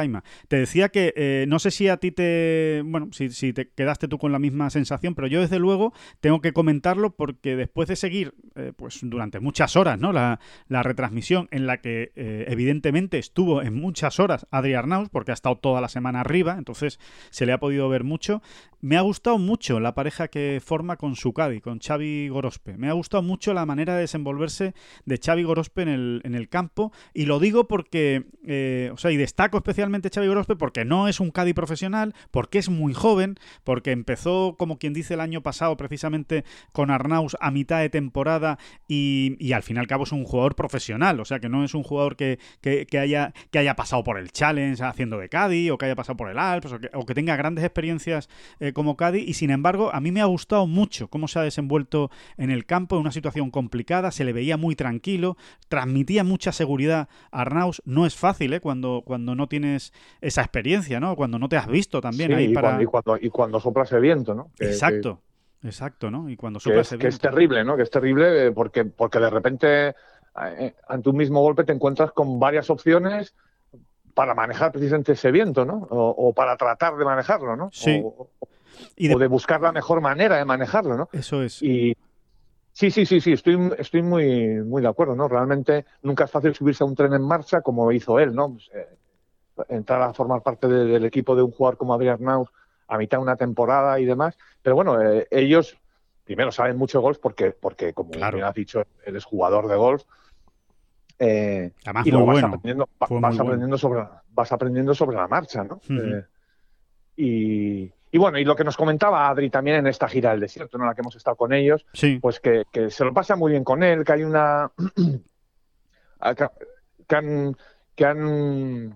Te decía que eh, no sé si a ti te. Bueno, si, si, te quedaste tú con la misma sensación, pero yo desde luego tengo que comentarlo porque después de seguir pues durante muchas horas ¿no? la, la retransmisión en la que evidentemente estuvo en muchas horas Adri Arnaus, porque ha estado toda la semana arriba, entonces se le ha podido ver mucho. Me ha gustado mucho la pareja que forma con Sukadi, con Xavi Gorospe. Me ha gustado mucho la manera de desenvolverse de Xavi Gorospe en el, en el campo. Y lo digo porque, eh, o sea, y destaco especialmente Xavi Gorospe porque no es un Cadi profesional, porque es muy joven, porque empezó, como quien dice, el año pasado precisamente con Arnaus a mitad de temporada y, y al fin y al cabo es un jugador profesional. O sea, que no es un jugador que, que, haya, que haya pasado por el Challenge haciendo de Cadi o que haya pasado por el Alps o que, tenga grandes experiencias. Como Cádiz y sin embargo a mí me ha gustado mucho cómo se ha desenvuelto en el campo en una situación complicada, se le veía muy tranquilo, transmitía mucha seguridad a Arnaus, no es fácil ¿eh? cuando, cuando no tienes esa experiencia, ¿no? Cuando no te has visto también ahí y para... Cuando, y, cuando, y cuando soplas el viento, ¿no? Exacto. Exacto, ¿no? Y cuando sopla es, que es terrible, ¿no? Que es terrible eh, porque, porque de repente eh, ante un mismo golpe te encuentras con varias opciones para manejar precisamente ese viento, ¿no? O, para tratar de manejarlo, ¿no? Sí y de... o de buscar la mejor manera de manejarlo, ¿no? Eso es. Y sí, sí, sí, sí, estoy, estoy muy, muy de acuerdo, ¿no? Realmente nunca es fácil subirse a un tren en marcha como hizo él, ¿no? Pues, eh, entrar a formar parte del equipo de un jugador como Adrián Naus a mitad de una temporada y demás. Pero bueno, eh, ellos primero saben mucho golf porque, porque como bien has dicho, él es jugador de golf. Eh, Además, y luego vas, aprendiendo, vas, aprendiendo sobre, vas aprendiendo sobre la marcha, ¿no? eh, y, y bueno, y lo que nos comentaba Adri también en esta gira del desierto, en la que hemos estado con ellos, pues que, se lo pasa muy bien con él, que hay una... que han, que han...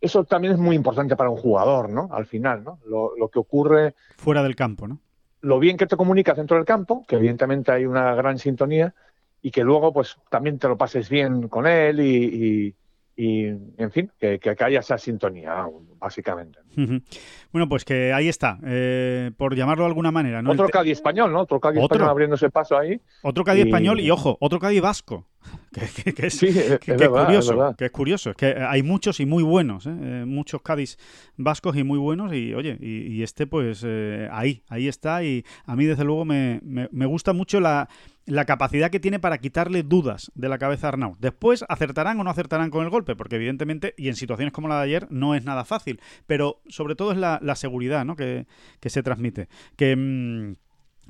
Eso también es muy importante para un jugador, ¿no? Al final, ¿no? Lo, que ocurre... Fuera del campo, ¿no? Lo bien que te comunicas dentro del campo, que evidentemente hay una gran sintonía, y que luego pues también te lo pases bien con él y y, en fin, que, que, haya esa sintonía, básicamente. Bueno, pues que ahí está, eh, por llamarlo de alguna manera. ¿no? Otro Cádiz español, ¿no? Otro Cádiz español abriéndose paso ahí. Otro Cádiz español y, ojo, otro Cádiz vasco. Que, es, curioso, que es curioso, es que hay muchos y muy buenos, ¿eh? Eh, muchos Cádiz vascos y muy buenos y oye, y, este pues ahí, ahí está y a mí desde luego me, me gusta mucho la la capacidad que tiene para quitarle dudas de la cabeza a Arnaud. Después acertarán o no acertarán con el golpe, porque evidentemente, y en situaciones como la de ayer, no es nada fácil. Pero sobre todo es la, seguridad ¿no? que, se transmite. Que. Mm,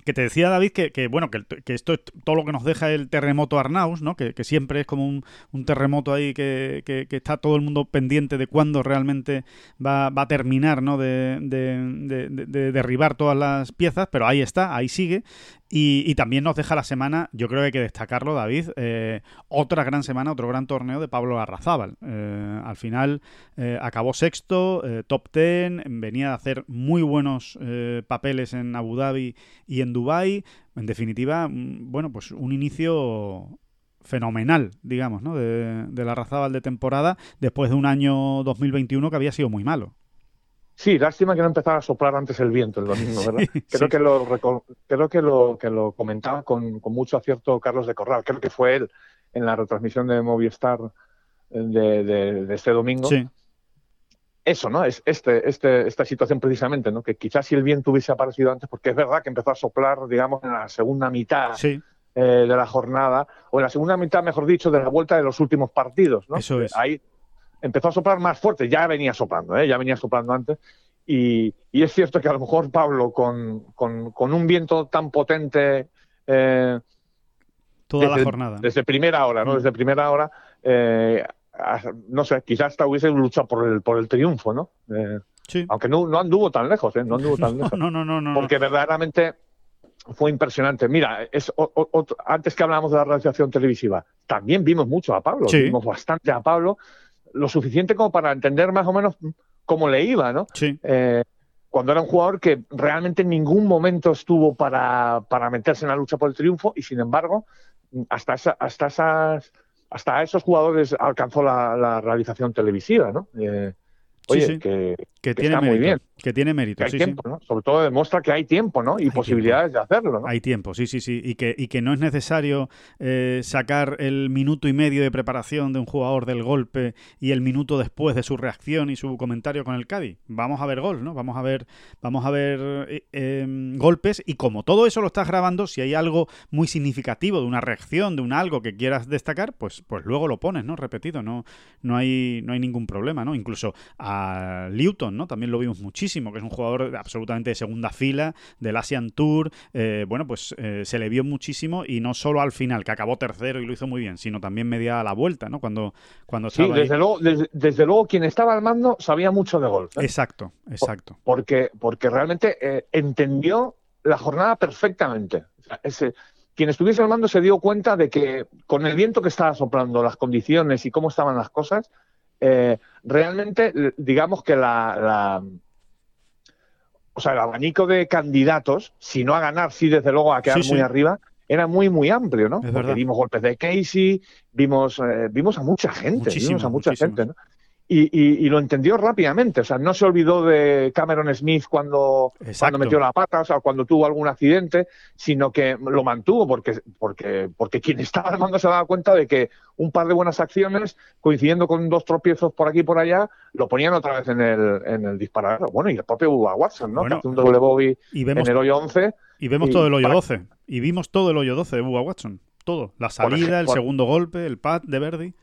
que te decía David que, bueno, que, esto es todo lo que nos deja el terremoto Arnaus, ¿no? Que, siempre es como un, terremoto ahí que, está todo el mundo pendiente de cuándo realmente va, a terminar, ¿no? De, de, derribar todas las piezas, pero ahí está, ahí sigue. Y, también nos deja la semana, yo creo que hay que destacarlo, David, eh, otra gran semana, otro gran torneo de Pablo Arrazábal. Eh, al final eh, acabó sexto, top ten, venía a hacer muy buenos papeles en Abu Dhabi y en Dubai. En definitiva, mm, bueno, pues un inicio fenomenal, digamos, ¿no? de, de la Arrazábal de temporada después de un año 2021 que había sido muy malo. Sí, lástima que no empezara a soplar antes el viento el domingo, ¿verdad? creo, que lo, creo que lo que lo comentaba con, mucho acierto Carlos de Corral. Creo que fue él en la retransmisión de Movistar eh, de, este domingo. Sí. Eso, ¿no? Es este, este, esta situación precisamente, ¿no? Que quizás si el viento hubiese aparecido antes, porque es verdad que empezó a soplar, digamos, en la segunda mitad eh, de la jornada, o en la segunda mitad, mejor dicho, de la vuelta de los últimos partidos, ¿no? Eso es. Ahí empezó a soplar más fuerte, ya venía soplando, ¿eh? ya venía soplando antes. Y, es cierto que a lo mejor Pablo, con, con, un viento tan potente. Eh, Toda la jornada. Desde primera hora, ¿no? Mm. Desde primera hora, eh, no sé, quizás hasta hubiese luchado por el, por el triunfo, ¿no? Aunque no, no anduvo tan lejos, ¿eh? No anduvo tan lejos. no, no, no, no. Porque verdaderamente fue impresionante. Mira, es, antes que hablábamos de la realización televisiva, también vimos mucho a Pablo, vimos bastante a Pablo, lo suficiente como para entender más o menos cómo le iba, ¿no? Sí. Eh, cuando era un jugador que realmente en ningún momento estuvo para, para meterse en la lucha por el triunfo y sin embargo hasta, hasta esas hasta esos jugadores alcanzó la, realización televisiva, ¿no? Eh, oye, Que, que, tiene muy bien que tiene mérito. hay tiempo, ¿no? Sobre todo demuestra que hay tiempo, ¿no? Y posibilidades de hacerlo, ¿no? Hay tiempo, sí, sí, sí. Y que, y que no es necesario eh, sacar el minuto y medio de preparación de un jugador del golpe y el minuto después de su reacción y su comentario con el Cádiz. Vamos a ver gol, ¿no? Vamos a ver, vamos a ver eh, em, golpes y como todo eso lo estás grabando, si hay algo muy significativo de una reacción, de un algo que quieras destacar, pues, pues luego lo pones, ¿no? Repetido, no, no hay, no hay ningún problema, ¿no? Incluso a Newton, ¿no? También lo vimos muchísimo que es un jugador absolutamente de segunda fila, del Asian Tour. Eh, bueno, pues eh, se le vio muchísimo y no solo al final, que acabó tercero y lo hizo muy bien, sino también media a la vuelta, ¿no? Cuando, cuando Sí, desde, Luego, desde, luego quien estaba al mando sabía mucho de golf. ¿eh? Exacto, exacto. Porque, porque realmente entendió la jornada perfectamente. Ese, quien estuviese al mando se dio cuenta de que con el viento que estaba soplando, las condiciones y cómo estaban las cosas, realmente digamos que la, o sea, el abanico de candidatos, si no a ganar, sí desde luego a quedar muy arriba, era muy, muy amplio, ¿no? Porque vimos golpes de Casey, vimos, eh, vimos a mucha gente, vimos a mucha gente, ¿no? Y, lo entendió rápidamente. O sea, no se olvidó de Cameron Smith cuando, cuando metió la pata, o sea, cuando tuvo algún accidente, sino que lo mantuvo porque, porque, porque quien estaba armando se daba cuenta de que un par de buenas acciones, coincidiendo con dos tropiezos por aquí y por allá, lo ponían otra vez en el, en el disparador. Bueno, y el propio Watson, ¿no? que hace un doble bogey en el hoyo 11. Y vemos todo el hoyo 12. Y vimos todo el hoyo 12 de Bubba Watson. Todo. La salida, el segundo golpe, el pad de Verdi.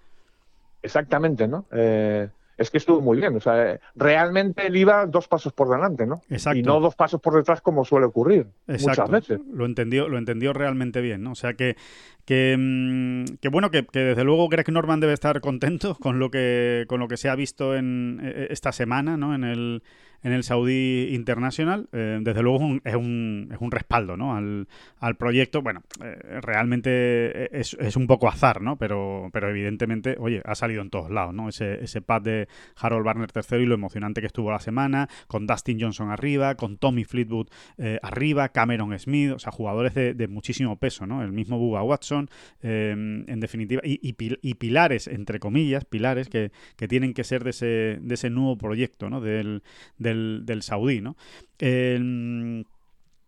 Exactamente, ¿no? Eh, es que estuvo muy bien. O sea, realmente él iba dos pasos por delante, ¿no? Exacto. Y no dos pasos por detrás como suele ocurrir muchas veces. Lo entendió, lo entendió realmente bien, ¿no? O sea que, que, mm, que bueno, que, que, desde luego Greg Norman debe estar contento con lo que, con lo que se ha visto en e, e, esta semana, ¿no? En el, en el Saudi International, eh, desde luego es un, es un, es un respaldo ¿no? al, al, proyecto. Bueno, eh, realmente es, un poco azar, ¿no? Pero, pero evidentemente, oye, ha salido en todos lados, ¿no? Ese, ese pad de Harold Barner III y lo emocionante que estuvo la semana, con Dustin Johnson arriba, con Tommy Fleetwood eh, arriba, Cameron Smith, o sea, jugadores de, de, muchísimo peso, ¿no? El mismo Bubba Watson, en definitiva, y, y, pilares, entre comillas, pilares que, que, tienen que ser de ese, de ese nuevo proyecto, ¿no? del del, saudí, ¿no?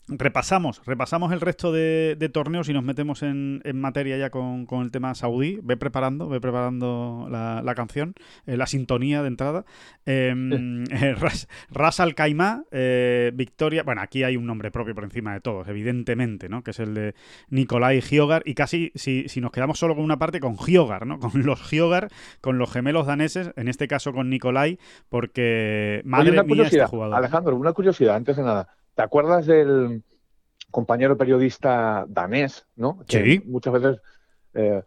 Repasamos, repasamos el resto de, torneos y nos metemos en, materia ya con, el tema saudí. Ve preparando, ve preparando la, canción, eh, la sintonía de entrada. Em, eh, Ras, Al Khaimah, eh, Victoria. Bueno, aquí hay un nombre propio por encima de todos, evidentemente, ¿no? Que es el de Nicolai Hyogar. Y casi, si, si nos quedamos solo con una parte, con Hyogar, ¿no? Con los Hyogar, con los gemelos daneses, en este caso con Nicolai, porque madre mía este jugador. Alejandro, una curiosidad antes de nada. ¿Te acuerdas del compañero periodista danés, ¿no? Que Muchas veces eh,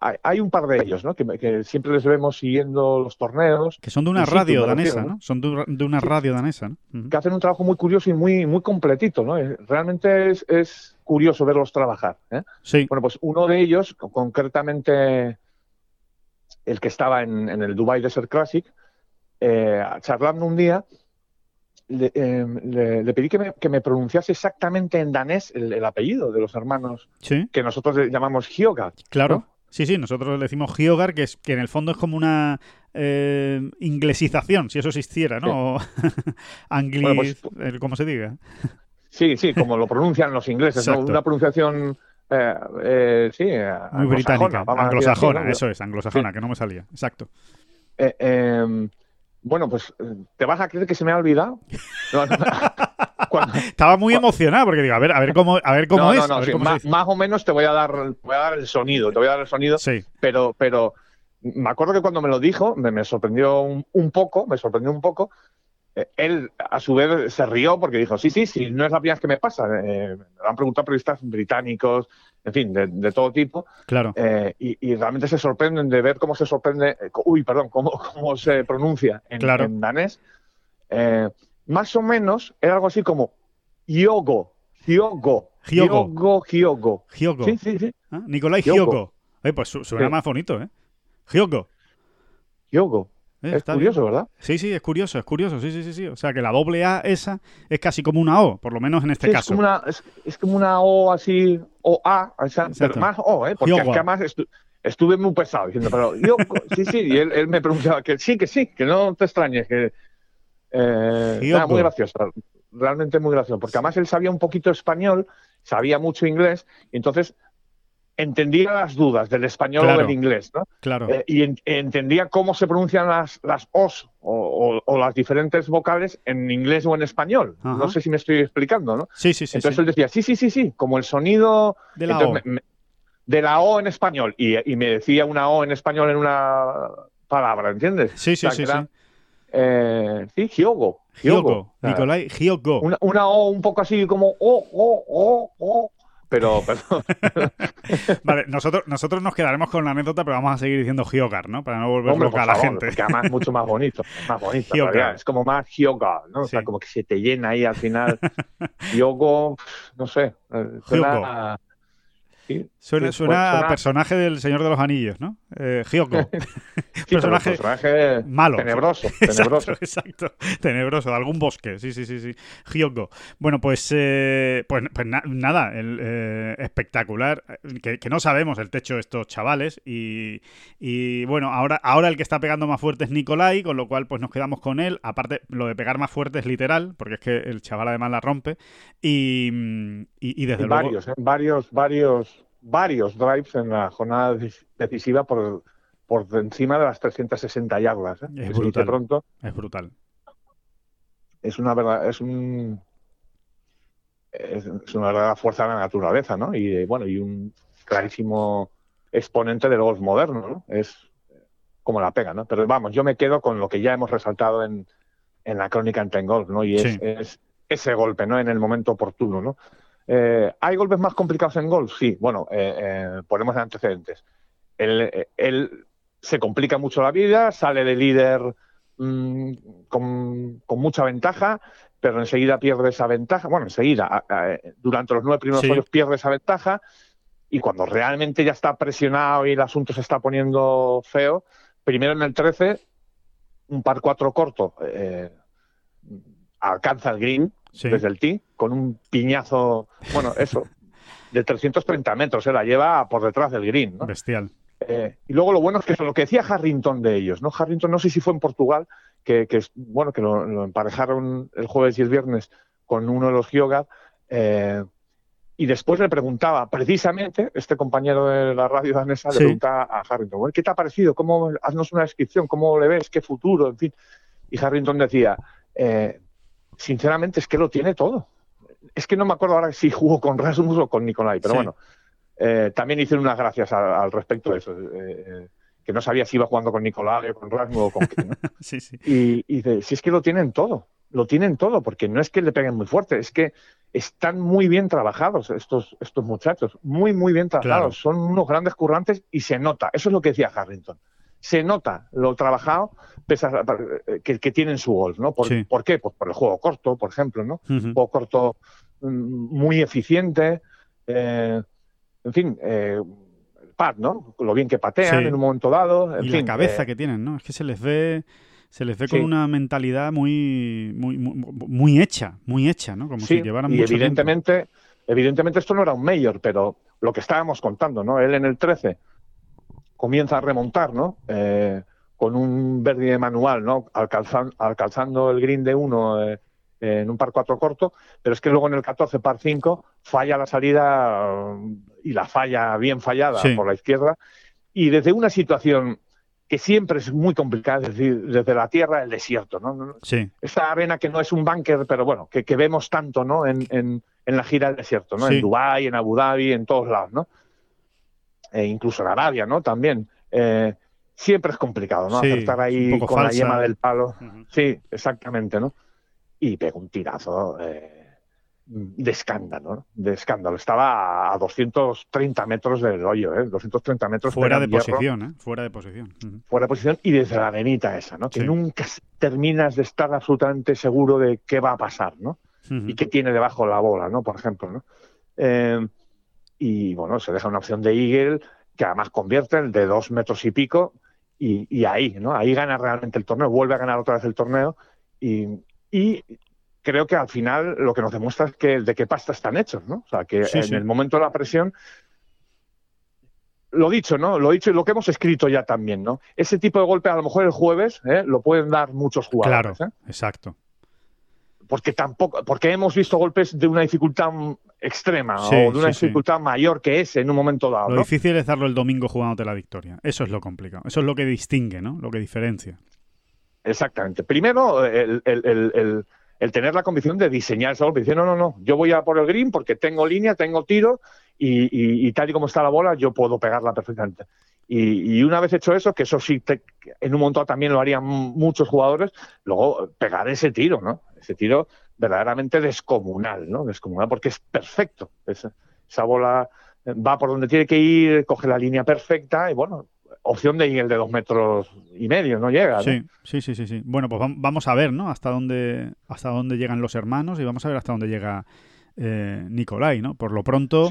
hay, un par de ellos, ¿no? Que, siempre les vemos siguiendo los torneos. Que son de una radio danesa, ¿no? Son de, una radio danesa, ¿no? Que hacen un trabajo muy curioso y muy, muy completito, ¿no? Realmente es, curioso verlos trabajar. ¿eh? Sí. Bueno, pues uno de ellos, concretamente el que estaba en, el Dubai Desert Classic, eh, charlando un día, Em, le, pedí que me, que me, pronunciase exactamente en danés el, apellido de los hermanos que nosotros llamamos Hyogar. Claro. Sí, sí, nosotros le decimos Hyogar, que, es, que en el fondo es como una eh, inglesización, si eso existiera, ¿no? Anglis, pues, como se diga. Sí, sí, como lo pronuncian los ingleses, ¿no? Una pronunciación... Eh, eh, sí, muy británica, anglosajona, eso es, anglosajona, que no me salía, exacto. Eh, bueno, pues eh, te vas a creer que se me ha olvidado. Estaba muy emocionado porque digo, a ver, a ver cómo, a ver cómo es. más, o menos te voy a dar, voy a dar el sonido, te voy a dar el sonido. Sí. Pero, pero me acuerdo que cuando me lo dijo, me, sorprendió un, poco, me sorprendió un poco. Eh, él, a su vez, se rió porque dijo, sí, sí, sí, no es la primera vez que me pasa. Eh, me han preguntado periodistas británicos, en fin, de, todo tipo. Claro. Eh, y, realmente se sorprenden de ver cómo se sorprende, uy, perdón, cómo, cómo se pronuncia en, danés. Eh, más o menos era algo así como Hyogo, Hyogo, Hyogo, Hyogo. Hyogo. Sí, sí, sí. ¿Ah? Nicolai Hyogo. Eh, pues suena más bonito, ¿eh? Hyogo. Hyogo. Eh, es curioso, ¿verdad? Sí, sí, es curioso, es curioso, sí, sí, sí, sí. O sea, que la doble A esa es casi como una O, por lo menos en este caso. Es como, una, es, como una O así, o A, pero más O, ¿eh? Porque es que además estuve muy pesado diciendo, pero yo, sí, sí, y él, me preguntaba que sí, que sí, que no te extrañes, que... Eh, muy gracioso, realmente muy gracioso, porque además él sabía un poquito español, sabía mucho inglés, y entonces entendía las dudas del español o del inglés, ¿no? Claro. Eh, y entendía cómo se pronuncian las, las os o, las diferentes vocales en inglés o en español. No sé si me estoy explicando, ¿no? Sí, sí, sí. Entonces él decía, sí, sí, sí, sí, como el sonido de la, o. de la O en español. Y, me decía una O en español en una palabra, ¿entiendes? Sí, sí, sí, sí. Eh, sí, Hyogo. Hyogo, Nicolai Hyogo. Una, una, O un poco así como O, O, O, O pero, vale, nosotros, nosotros nos quedaremos con la anécdota, pero vamos a seguir diciendo Hyogar, ¿no? Para no volver loca a la gente. Porque además es mucho más bonito, más bonito. Es como más Hyogar, ¿no? O sea, como que se te llena ahí al final. Hyogo, no sé. Eh, suena, suena, a personaje del Señor de los Anillos, ¿no? Eh, Hyoko. personaje, malo. Tenebroso, tenebroso. Exacto, tenebroso, de algún bosque. Sí, sí, sí, sí. Hyoko. Bueno, pues, eh, pues, pues nada, el, eh, espectacular. Que, no sabemos el techo de estos chavales. Y, bueno, ahora, ahora el que está pegando más fuerte es Nicolai, con lo cual pues nos quedamos con él. Aparte, lo de pegar más fuerte es literal, porque es que el chaval además la rompe. Y, y, desde luego. Varios, varios, varios varios drives en la jornada decisiva por, por encima de las 360 yardas. ¿eh? Es brutal. Pronto. Es brutal. Es una verdad, es un es, una verdadera fuerza de la naturaleza, ¿no? Y bueno, y un clarísimo exponente del golf moderno, ¿no? Es como la pega, ¿no? Pero vamos, yo me quedo con lo que ya hemos resaltado en, en la crónica en Ten Golf, ¿no? Y es, es, ese golpe, ¿no? En el momento oportuno, ¿no? Eh, ¿Hay golpes más complicados en golf? Sí, bueno, eh, ponemos antecedentes. Él, se complica mucho la vida, sale de líder mm, con, mucha ventaja, pero enseguida pierde esa ventaja. Bueno, enseguida, durante los nueve primeros años pierde esa ventaja y cuando realmente ya está presionado y el asunto se está poniendo feo, primero en el 13, un par cuatro corto, alcanza el green desde el tee con un piñazo, bueno, eso, de 330 metros, se la lleva por detrás del green. ¿no? Bestial. Eh, y luego lo bueno es que lo que decía Harrington de ellos, ¿no? Harrington, no sé si fue en Portugal, que, que bueno, que lo, emparejaron el jueves y el viernes con uno de los Gioga, eh, y después le preguntaba, precisamente, este compañero de la radio danesa le preguntaba a Harrington, ¿qué te ha parecido? ¿Cómo, haznos una descripción, ¿cómo le ves? ¿Qué futuro? En fin. Y Harrington decía, eh, sinceramente es que lo tiene todo. Es que no me acuerdo ahora si jugó con Rasmus o con Nicolai, pero bueno, eh, también hicieron unas gracias al, respecto de eso. Eh, eh, que no sabía si iba jugando con Nicolai o con Rasmus o con quién. sí, sí. Y, dice, si es que lo tienen todo, lo tienen todo, porque no es que le peguen muy fuerte, es que están muy bien trabajados estos, estos muchachos, muy, muy bien trabajados. Son unos grandes currantes y se nota. Eso es lo que decía Harrington se nota lo trabajado que, que tienen su golf, ¿no? Por, qué? Pues por el juego corto, por ejemplo, ¿no? Un juego corto mm, muy eficiente, eh, en fin, eh, pad, ¿no? Lo bien que patean en un momento dado. En y la cabeza que tienen, ¿no? Es que se les ve se les ve con una mentalidad muy, muy, muy, hecha, muy hecha, ¿no? Como si llevaran y evidentemente, evidentemente esto no era un mayor, pero lo que estábamos contando, ¿no? Él en el 13 comienza a remontar, ¿no? Eh, con un verde manual, ¿no? alcanzando el green de uno eh, en un par cuatro corto, pero es que luego en el 14 par 5 falla la salida y la falla bien fallada por la izquierda y desde una situación que siempre es muy complicada, es decir, desde la tierra el desierto, ¿no? Sí. Esa arena que no es un bunker, pero bueno, que, vemos tanto, ¿no? En, en, la gira del desierto, ¿no? En Dubái, en Abu Dhabi, en todos lados, ¿no? e incluso en Arabia, ¿no? También. Eh, siempre es complicado, ¿no? Acertar ahí con la yema del palo. Sí, exactamente, ¿no? Y pegó un tirazo eh, de escándalo, ¿no? De escándalo. Estaba a 230 metros del hoyo, ¿eh? 230 metros. Fuera de posición, ¿eh? Fuera de posición. Fuera de posición y desde la arenita esa, ¿no? Que nunca, terminas de estar absolutamente seguro de qué va a pasar, ¿no? Y qué tiene debajo la bola, ¿no? Por ejemplo, ¿no? Eh, y bueno, se deja una opción de Eagle que además convierte el de dos metros y pico y, ahí, ¿no? Ahí gana realmente el torneo, vuelve a ganar otra vez el torneo y, creo que al final lo que nos demuestra es que de qué pasta están hechos, ¿no? O sea, que en el momento de la presión lo dicho, ¿no? Lo dicho y lo que hemos escrito ya también, ¿no? Ese tipo de golpe a lo mejor el jueves ¿eh? lo pueden dar muchos jugadores. Claro, ¿eh? exacto. Porque tampoco, porque hemos visto golpes de una dificultad extrema o de una dificultad mayor que ese en un momento dado. Lo difícil es darlo el domingo jugándote la victoria. Eso es lo complicado. Eso es lo que distingue, ¿no? Lo que diferencia. Exactamente. Primero, el, tener la convicción de diseñar ese golpe. Decir, no, no, no, yo voy a por el green porque tengo línea, tengo tiro y, tal y como está la bola, yo puedo pegarla perfectamente. Y, una vez hecho eso, que eso sí, en un montón también lo harían muchos jugadores, luego pegar ese tiro, ¿no? Ese tiro verdaderamente descomunal, ¿no? Descomunal porque es perfecto. esa bola va por donde tiene que ir, coge la línea perfecta y bueno, opción de ir el de dos metros y medio, no llega. Sí, sí, sí, sí, sí. Bueno, pues vamos a ver, ¿no? Hasta dónde, hasta dónde llegan los hermanos y vamos a ver hasta dónde llega eh, Nicolai, ¿no? Por lo pronto,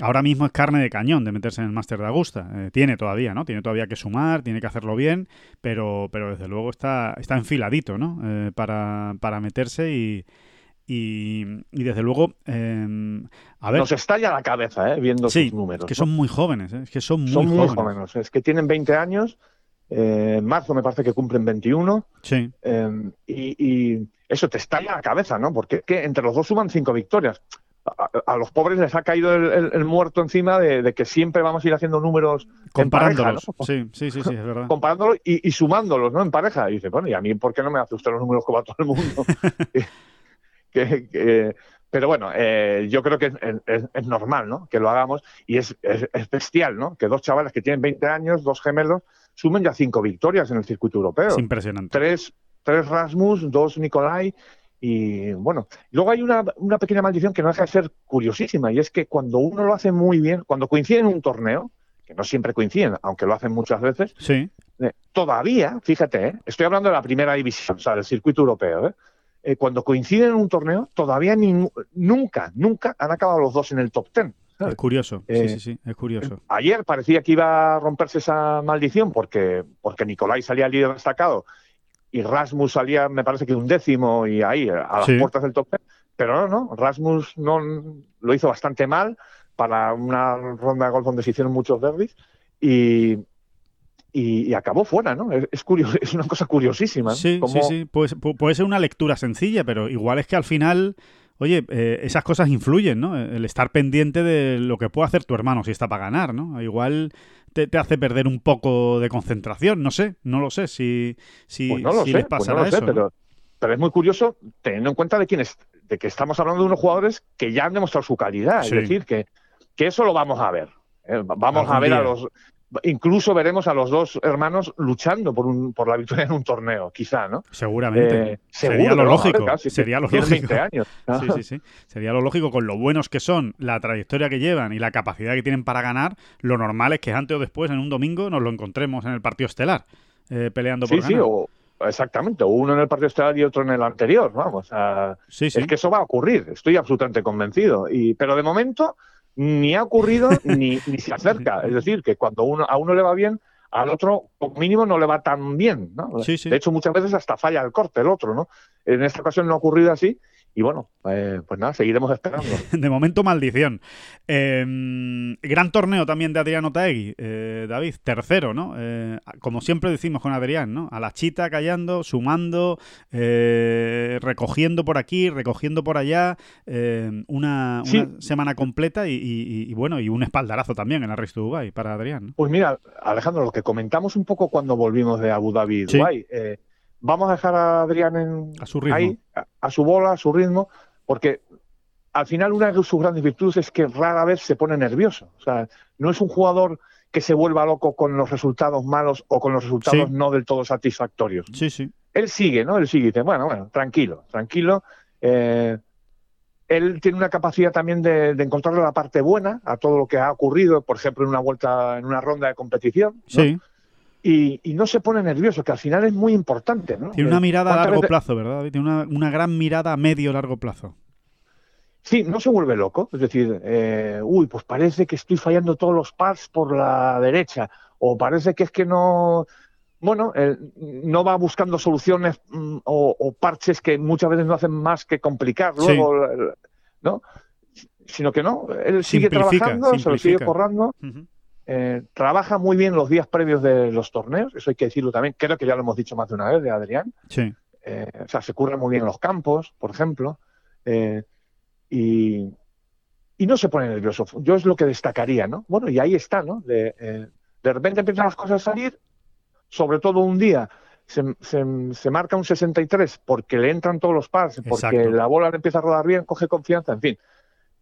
ahora mismo es carne de cañón de meterse en el Máster de Augusta. Eh, tiene todavía, ¿no? Tiene todavía que sumar, tiene que hacerlo bien, pero, pero desde luego está, está enfiladito, ¿no? Eh, para, para meterse y, y, desde luego, em, a ver. Nos estalla la cabeza, ¿eh? Viendo sus números. Es que son muy jóvenes, ¿eh? es que son muy son. Muy jóvenes. Es que tienen 20 años. Eh, en marzo me parece que cumplen 21. Sí. Em, y, eso te estalla la cabeza, ¿no? Porque que entre los dos suman cinco victorias. A, los pobres les ha caído el, muerto encima de, que siempre vamos a ir haciendo números comparándolos. sí, sí, sí, es verdad. Comparándolos y, sumándolos, ¿no? En pareja. Y dice, bueno, ¿y a mí por qué no me hace usted los números como a todo el mundo? pero bueno, eh, yo creo que es, normal, ¿no? Que lo hagamos y es, bestial, ¿no? Que dos chavales que tienen 20 años, dos gemelos, sumen ya cinco victorias en el circuito europeo. Es impresionante. Tres, tres Rasmus, dos Nicolai y bueno, luego hay una, pequeña maldición que no deja de ser curiosísima y es que cuando uno lo hace muy bien, cuando coincide en un torneo, que no siempre coinciden, aunque lo hacen muchas veces, sí. Eh, todavía, fíjate, ¿eh? estoy hablando de la primera división, o sea, del circuito europeo, ¿eh? Eh, cuando coinciden en un torneo, todavía nunca, nunca han acabado los dos en el top ten. Es curioso, sí, eh, sí, sí, es curioso. Ayer parecía que iba a romperse esa maldición porque, porque Nicolai salía líder destacado y Rasmus salía, me parece que un décimo y ahí, a las puertas del top ten. Pero no, no, Rasmus no, lo hizo bastante mal para una ronda de golf donde se hicieron muchos derbis y, y, acabó fuera, ¿no? Es, curioso, es una cosa curiosísima. Sí, sí, sí. Puede, ser una lectura sencilla, pero igual es que al final, oye, eh, esas cosas influyen, ¿no? El estar pendiente de lo que puede hacer tu hermano si está para ganar, ¿no? Igual te, hace perder un poco de concentración, no sé, no lo sé si, si, pues no lo sé, pues no lo sé, pero, pero es muy curioso teniendo en cuenta de quién de que estamos hablando de unos jugadores que ya han demostrado su calidad, es decir, que, que eso lo vamos a ver. ¿eh? Vamos a ver a los incluso veremos a los dos hermanos luchando por, un, por la victoria en un torneo, quizá, ¿no? Seguramente. Eh, sería lo lógico. sería lo lógico. Sí, sí, sí. Sería lo lógico con lo buenos que son, la trayectoria que llevan y la capacidad que tienen para ganar. Lo normal es que antes o después, en un domingo, nos lo encontremos en el partido estelar, eh, peleando por sí, ganar. Sí, exactamente. Uno en el partido estelar y otro en el anterior. Vamos. sí, sí. Es que eso va a ocurrir. Estoy absolutamente convencido. Y, pero de momento ni ha ocurrido ni, ni se acerca. Es decir, que cuando uno, a uno le va bien, al otro, como mínimo, no le va tan bien. ¿no? De hecho, muchas veces hasta falla el corte el otro. ¿no? En esta ocasión no ha ocurrido así y bueno, eh, pues nada, seguiremos esperando. de momento, maldición. Em, gran torneo también de Adriano Taegui, eh, David, tercero, ¿no? Eh, como siempre decimos con Adrián, ¿no? A la chita callando, sumando, recogiendo por aquí, recogiendo por allá, una, semana completa y, bueno, y un espaldarazo también en la Race to Dubai para Adrián. Pues mira, Alejandro, lo que comentamos un poco cuando volvimos de Abu Dhabi, Dubai, vamos a dejar a Adrián en, a su ritmo. ahí, a, su bola, a su ritmo, porque al final una de sus grandes virtudes es que rara vez se pone nervioso. O sea, no es un jugador que se vuelva loco con los resultados malos o con los resultados no del todo satisfactorios. Sí, sí. Él sigue, ¿no? Él sigue y dice, bueno, bueno, tranquilo, tranquilo. Eh, él tiene una capacidad también de, de encontrarle la parte buena a todo lo que ha ocurrido, por ejemplo, en una vuelta, en una ronda de competición. Sí y, no se pone nervioso, que al final es muy importante. ¿no? Tiene una mirada a largo plazo, ¿verdad? Tiene una, una gran mirada a medio largo plazo. Sí, no se vuelve loco. Es decir, eh, uy, pues parece que estoy fallando todos los pads por la derecha, o parece que es que no. Bueno, no va buscando soluciones mm, o, parches que muchas veces no hacen más que complicar luego, ¿no? Sino que no, él sigue trabajando, se lo sigue corrando. Eh, trabaja muy bien los días previos de los torneos, eso hay que decirlo también. Creo que ya lo hemos dicho más de una vez de Adrián. Sí. Eh, o sea, se curra muy bien los campos, por ejemplo. Eh, y, no se pone nervioso. Yo es lo que destacaría, ¿no? Bueno, y ahí está, ¿no? De, eh, de repente empiezan las cosas a salir, sobre todo un día se, se, marca un 63 porque le entran todos los pads, porque la bola le empieza a rodar bien, coge confianza, en fin.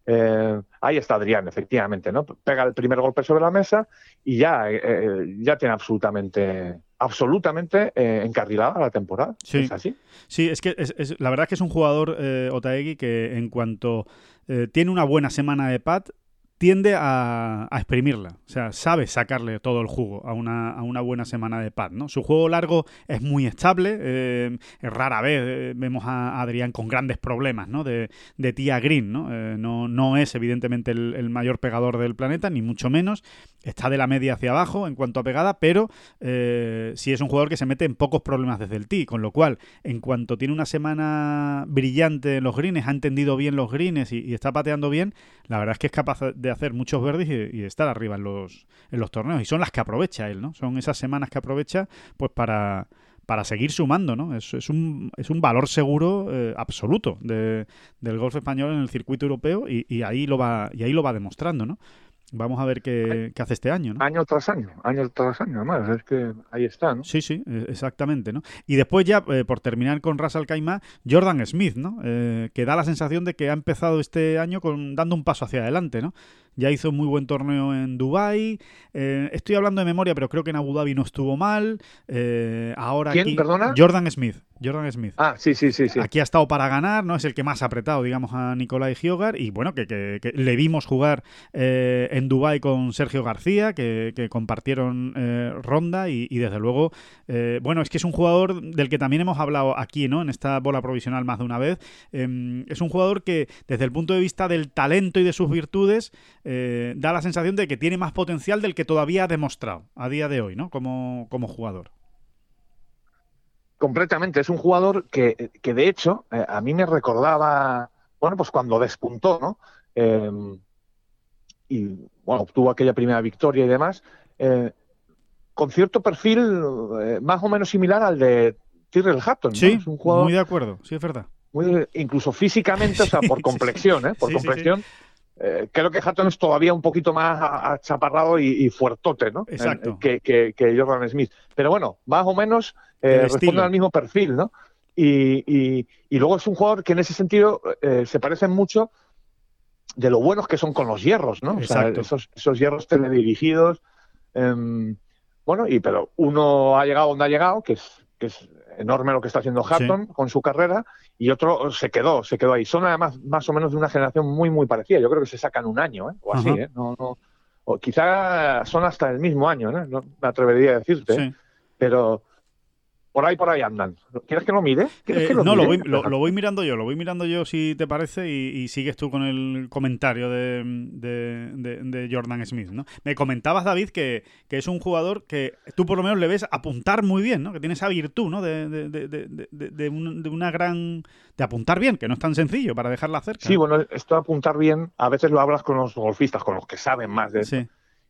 Eh, ahí está Adrián, efectivamente, ¿no? Pega el primer golpe sobre la mesa y ya, eh, ya tiene absolutamente absolutamente eh, encarrilada la temporada. Sí. ¿Es así? Sí, es que es, la verdad es que es un jugador, eh, Otaegui, que en cuanto eh, tiene una buena semana de pat, tiende a, exprimirla. O sea, sabe sacarle todo el jugo a una, a una buena semana de pad, ¿no? Su juego largo es muy estable. Eh, rara vez eh, vemos a Adrián con grandes problemas, ¿no? De, de tía Green, ¿no? Eh, no, no es evidentemente el, mayor pegador del planeta, ni mucho menos. Está de la media hacia abajo en cuanto a pegada, pero sí es un jugador que se mete en pocos problemas desde el tee, con lo cual, en cuanto tiene una semana brillante en los greens, ha entendido bien los greens y, y está pateando bien, la verdad es que es capaz de hacer muchos verdes y, estar arriba en los, en los torneos. Y son las que aprovecha él, ¿no? Son esas semanas que aprovecha pues para, para seguir sumando, ¿no? Es, un, es un valor seguro eh, absoluto de, del golf español en el circuito europeo y, y, ahí lo va y ahí lo va demostrando, ¿no? Vamos a ver qué, hace este año, ¿no? Año tras año, año tras año, además, es que ahí está, ¿no? Sí, sí, e, exactamente, ¿no? Y después ya, eh, por terminar con Russell Caima, Jordan Smith, ¿no? Eh, que da la sensación de que ha empezado este año con dando un paso hacia adelante, ¿no? Ya hizo un muy buen torneo en Dubai. Eh, estoy hablando de memoria, pero creo que en Abu Dhabi no estuvo mal. Eh, ahora ¿Quién, perdona? Jordan Smith. Jordan Smith. Ah, sí, sí, sí, sí. Aquí ha estado para ganar, ¿no? Es el que más ha apretado, digamos, a Nicolai Giogar. Y bueno, que, le vimos jugar eh, en Dubai con Sergio García, que, compartieron ronda. Y, desde luego, bueno, es que es un jugador del que también hemos hablado aquí, ¿no? En esta bola provisional más de una vez. Em, es un jugador que, desde el punto de vista del talento y de sus virtudes, eh, da la sensación de que tiene más potencial del que todavía ha demostrado a día de hoy, ¿no? Como, como jugador. Completamente, es un jugador que, que de hecho eh, a mí me recordaba, bueno, pues cuando despuntó, ¿no? Em, y bueno, obtuvo aquella primera victoria y demás, eh, con cierto perfil más o menos similar al de Tyrrell Hatton. Sí, un jugador muy de acuerdo, sí, es verdad. incluso físicamente, o sea, por complexión, ¿eh? Por complexión. Eh, creo que Hatton es todavía un poquito más achaparrado y, fuertote, ¿no? Exacto. que, que, Jordan Smith. Pero bueno, más o menos eh, responde al mismo perfil, ¿no? Y, luego es un jugador que en ese sentido eh, se parece mucho de lo buenos que son con los hierros, ¿no? Exacto. esos, esos hierros teledirigidos. Eh, bueno, y pero uno ha llegado donde ha llegado, que es, que es enorme lo que está haciendo Hatton con su carrera y otro se quedó, se quedó ahí. Son además más o menos de una generación muy, muy parecida. Yo creo que se sacan un año, ¿eh? o así, ¿eh? No, no, o quizá son hasta el mismo año, ¿eh? no me atrevería a decirte. Pero, por ahí, por ahí andan. ¿Quieres que lo mire? Eh, no, Lo, voy, mirando yo, lo voy mirando yo si te parece y, sigues tú con el comentario de, Jordan Smith, ¿no? Me comentabas, David, que, es un jugador que tú por lo menos le ves apuntar muy bien, ¿no? Que tiene esa virtud, ¿no? De, una gran... de apuntar bien, que no es tan sencillo para dejarla cerca. Sí, bueno, esto de apuntar bien, a veces lo hablas con los golfistas, con los que saben más de eso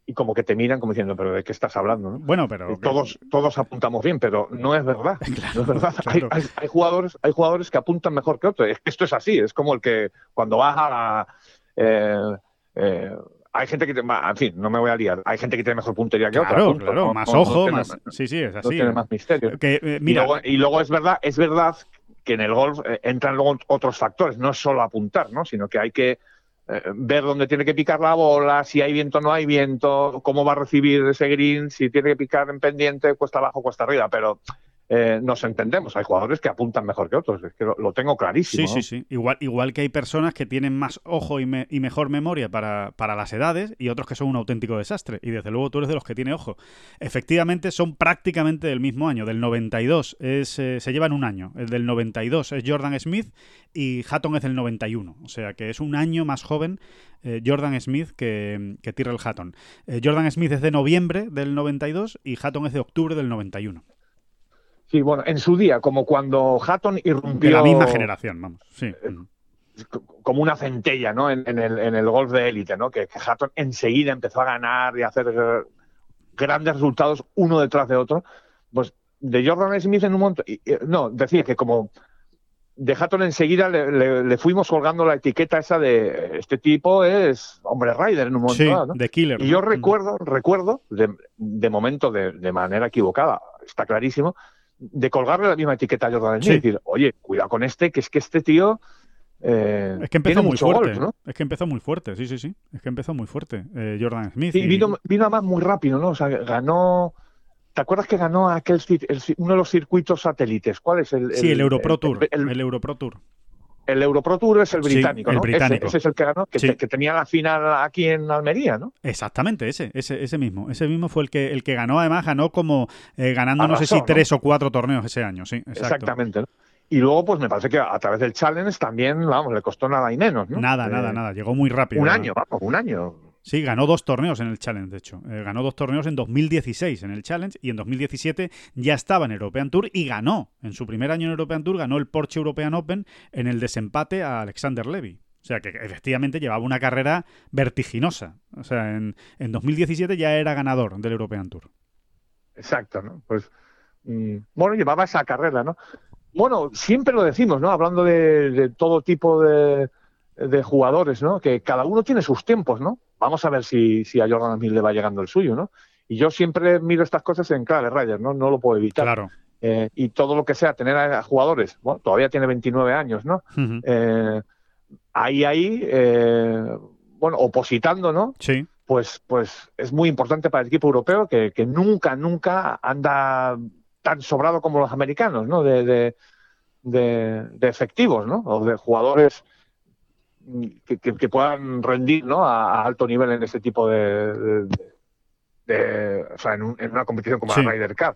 y como que te miran como diciendo, pero ¿de qué estás hablando? ¿no? Bueno, pero... Todos, todos apuntamos bien, pero no es verdad. no es verdad. Hay, jugadores, hay jugadores que apuntan mejor que otros. Esto es así, es como el que cuando vas a la... Eh, eh, hay gente que te, en fin, no me voy a liar. Hay gente que tiene mejor puntería que otra. Claro, claro, más ojo, más. Sí, sí, es así. tiene más misterio. Eh, mira... y, luego, es verdad, es verdad que en el golf entran luego otros factores. No es solo apuntar, ¿no? Sino que hay que eh, ver dónde tiene que picar la bola, si hay viento o no hay viento, cómo va a recibir ese green, si tiene que picar en pendiente, cuesta abajo, cuesta arriba, pero eh, nos entendemos. Hay jugadores que apuntan mejor que otros, es que lo, tengo clarísimo. Sí, sí, sí. Igual, igual que hay personas que tienen más ojo y, mejor memoria para, las edades y otros que son un auténtico desastre. Y desde luego tú eres de los que tiene ojo. Efectivamente, son prácticamente del mismo año. Del 92 es, eh, se llevan un año. El del 92 es Jordan Smith y Hatton es del 91. O sea que es un año más joven eh, Jordan Smith que, que Tyrrell Hatton. Jordan Smith es de noviembre del 92 y Hatton es de octubre del 91. Sí, bueno, en su día, como cuando Hatton irrumpió. De la misma generación, vamos. Sí. Eh, como una centella, ¿no? En, el, en el, golf de élite, ¿no? Que, Hatton enseguida empezó a ganar y a hacer grandes resultados uno detrás de otro. Pues de Jordan Smith en un momento. no, decía que como de Hatton enseguida le, fuimos colgando la etiqueta esa de este tipo es hombre rider en un momento sí, de killer. Y yo recuerdo, recuerdo, de, de momento de, de, manera equivocada, está clarísimo, de colgarle la misma etiqueta a Jordan Smith y decir, oye, cuidado con este, que es que este tío. Eh, es que empezó muy fuerte, ¿no? Es que empezó muy fuerte, sí, sí, sí. Es que empezó muy fuerte eh, Jordan Smith. y... vino, vino además muy rápido, ¿no? O sea, ganó. ¿Te acuerdas que ganó aquel uno de los circuitos satélites? ¿Cuál es el? sí, el Europro Tour. El, el Europro Tour. El Europro Tour es el británico, el británico. Ese, es el que ganó, que, tenía la final aquí en Almería, ¿no? Exactamente, ese, ese, ese mismo. Ese mismo fue el que, el que ganó, además ganó como eh, ganando no sé si tres o cuatro torneos ese año, sí. Exactamente. Y luego, pues me parece que a través del Challenge también, vamos, le costó nada y menos, ¿no? Nada, nada, eh, nada. Llegó muy rápido. Un año, vamos, un año. Sí, ganó dos torneos en el Challenge, de hecho. Eh, ganó dos torneos en 2016 en el Challenge y en 2017 ya estaba en European Tour y ganó. En su primer año en European Tour ganó el Porsche European Open en el desempate a Alexander Levy. O sea que efectivamente llevaba una carrera vertiginosa. O sea, en, 2017 ya era ganador del European Tour. Exacto, ¿no? Pues mm, bueno, llevaba esa carrera, ¿no? Bueno, siempre lo decimos, ¿no? Hablando de, todo tipo de, jugadores, ¿no? Que cada uno tiene sus tiempos, ¿no? Vamos a ver si, a Jordan Smith le va llegando el suyo, ¿no? Y yo siempre miro estas cosas en clave, Ryder, ¿no? No lo puedo evitar. Claro. Eh, y todo lo que sea tener a, jugadores, bueno, todavía tiene 29 años, ¿no? Eh, ahí, ahí, eh, bueno, opositando, ¿no? Sí. Pues, pues es muy importante para el equipo europeo que, nunca, nunca anda tan sobrado como los americanos, ¿no? De, de, de efectivos, ¿no? O de jugadores que, puedan rendir ¿no? a, alto nivel en ese tipo de, o sea, en, una competición como la Ryder Cup.